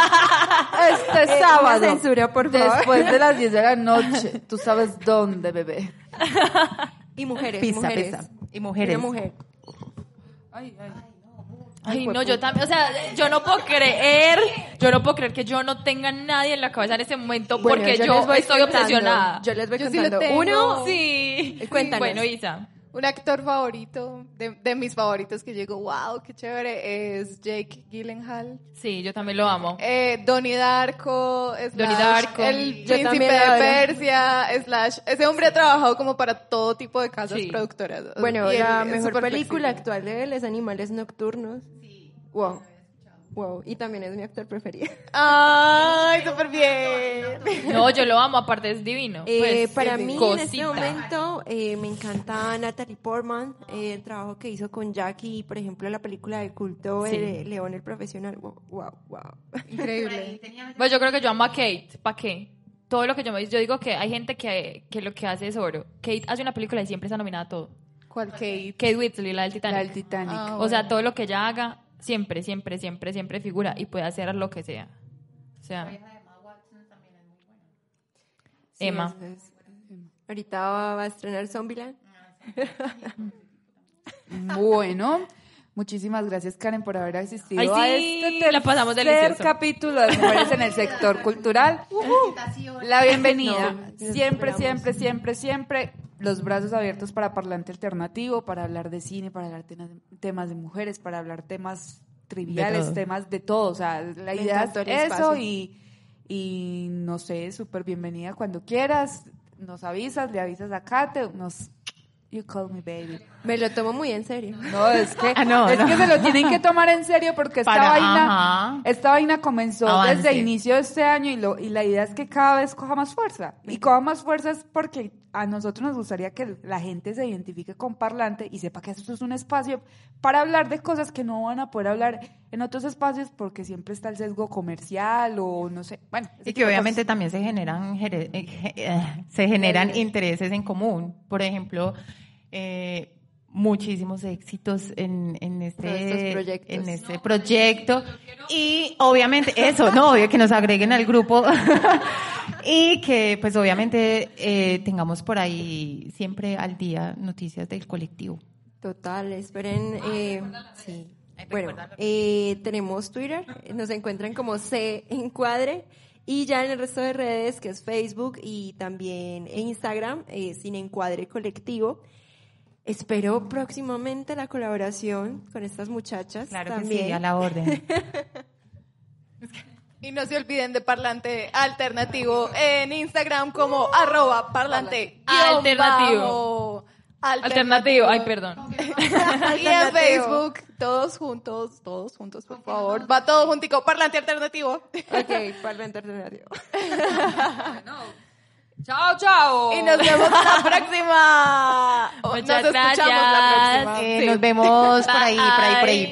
este Eh, sábado, censura, por favor. después de las 10 de la noche. Tú sabes dónde, bebé. Y mujeres, Pisa, mujeres. pisa. Y mujeres. Una mujer. Ay, ay. Ay, no, yo también, o sea, yo no puedo creer, yo no puedo creer que yo no tenga nadie en la cabeza en ese momento Bueno, porque yo estoy contando. obsesionada. Yo les voy Yo sí lo contando. tengo. Uno, Sí. Cuéntanos. Bueno, Isa. Un actor favorito, de, de mis favoritos que llegó, wow, qué chévere, es Jake Gyllenhaal. Sí, yo también lo amo. Eh, Donnie Darko, slash, Donnie Darko. el Yo príncipe de. Persia, slash, ese hombre ha trabajado como para todo tipo de casas Sí. productoras. Bueno, Y la mejor película flexible. actual de él es Animales Nocturnos. Wow. Wow. Y también es mi actor preferido. Ay, súper bien. No, yo lo amo, aparte es divino. Eh, Pues, para mí, en este momento, eh, me encanta Natalie Portman, eh, el trabajo que hizo con Jackie, por ejemplo, la película de culto Sí. León el Profesional. Wow, wow, wow. Increíble. Pues yo creo que yo amo a Kate. ¿Para qué? Todo lo que yo me yo digo que hay gente que, que lo que hace es oro. Kate hace una película y siempre está nominada a todo. ¿Cuál Kate? Kate Whitley, la del Titanic. La del Titanic. Ah, O sea, todo lo que ella haga, siempre, siempre, siempre, siempre figura y puede hacer lo que sea. O sea, Sí, Emma. es- es- Ahorita va, va a estrenar Zombieland. Bueno, muchísimas gracias Karen por haber asistido Ay, a sí, este la pasamos tercer delicioso. capítulo de Mujeres en el Sector Cultural. La bienvenida. No, siempre, siempre, siempre, siempre los brazos abiertos para parlante alternativo, para hablar de cine, para hablar temas temas de mujeres, para hablar temas triviales, temas de todo. O sea, la Me idea es eso y, y no sé, súper bienvenida cuando quieras. Nos avisas, le avisas a Kate, nos... You call me baby. Me lo tomo muy en serio. No, es que, Ah, no, es no. que se lo tienen que tomar en serio porque esta Para- vaina, ajá. esta vaina comenzó Avance. desde inicio de este año y, lo, y la idea es que cada vez coja más fuerza. Y coja más fuerza es porque a nosotros nos gustaría que la gente se identifique con parlante y sepa que esto es un espacio para hablar de cosas que no van a poder hablar en otros espacios porque siempre está el sesgo comercial o no sé. Bueno, Y que obviamente cosas. también se generan, eh, eh, se generan intereses en común. Por ejemplo, eh, muchísimos éxitos en, en este, en este proyecto. Y obviamente eso, no, obvio que nos agreguen al grupo. y que pues obviamente eh, tengamos por ahí siempre al día noticias del colectivo. Total, esperen. eh, sí. Bueno, eh, tenemos Twitter, nos encuentran como C Encuadre y ya en el resto de redes que es Facebook y también en Instagram, eh, Sin Encuadre Colectivo. Espero próximamente la colaboración con estas muchachas. Claro también. que sí, a la orden. Y no se olviden de Parlante Alternativo en Instagram como arroba parlante Alternativo. alternativo. Ay, perdón. Y en Facebook, todos juntos, todos juntos, por favor. Va todo juntico, Parlante Alternativo. Ok, Parlante Alternativo. Chao, chao. Y nos vemos la próxima. Muchas nos escuchamos la próxima. Eh, Sí. Nos vemos por ahí, por ahí, por ahí.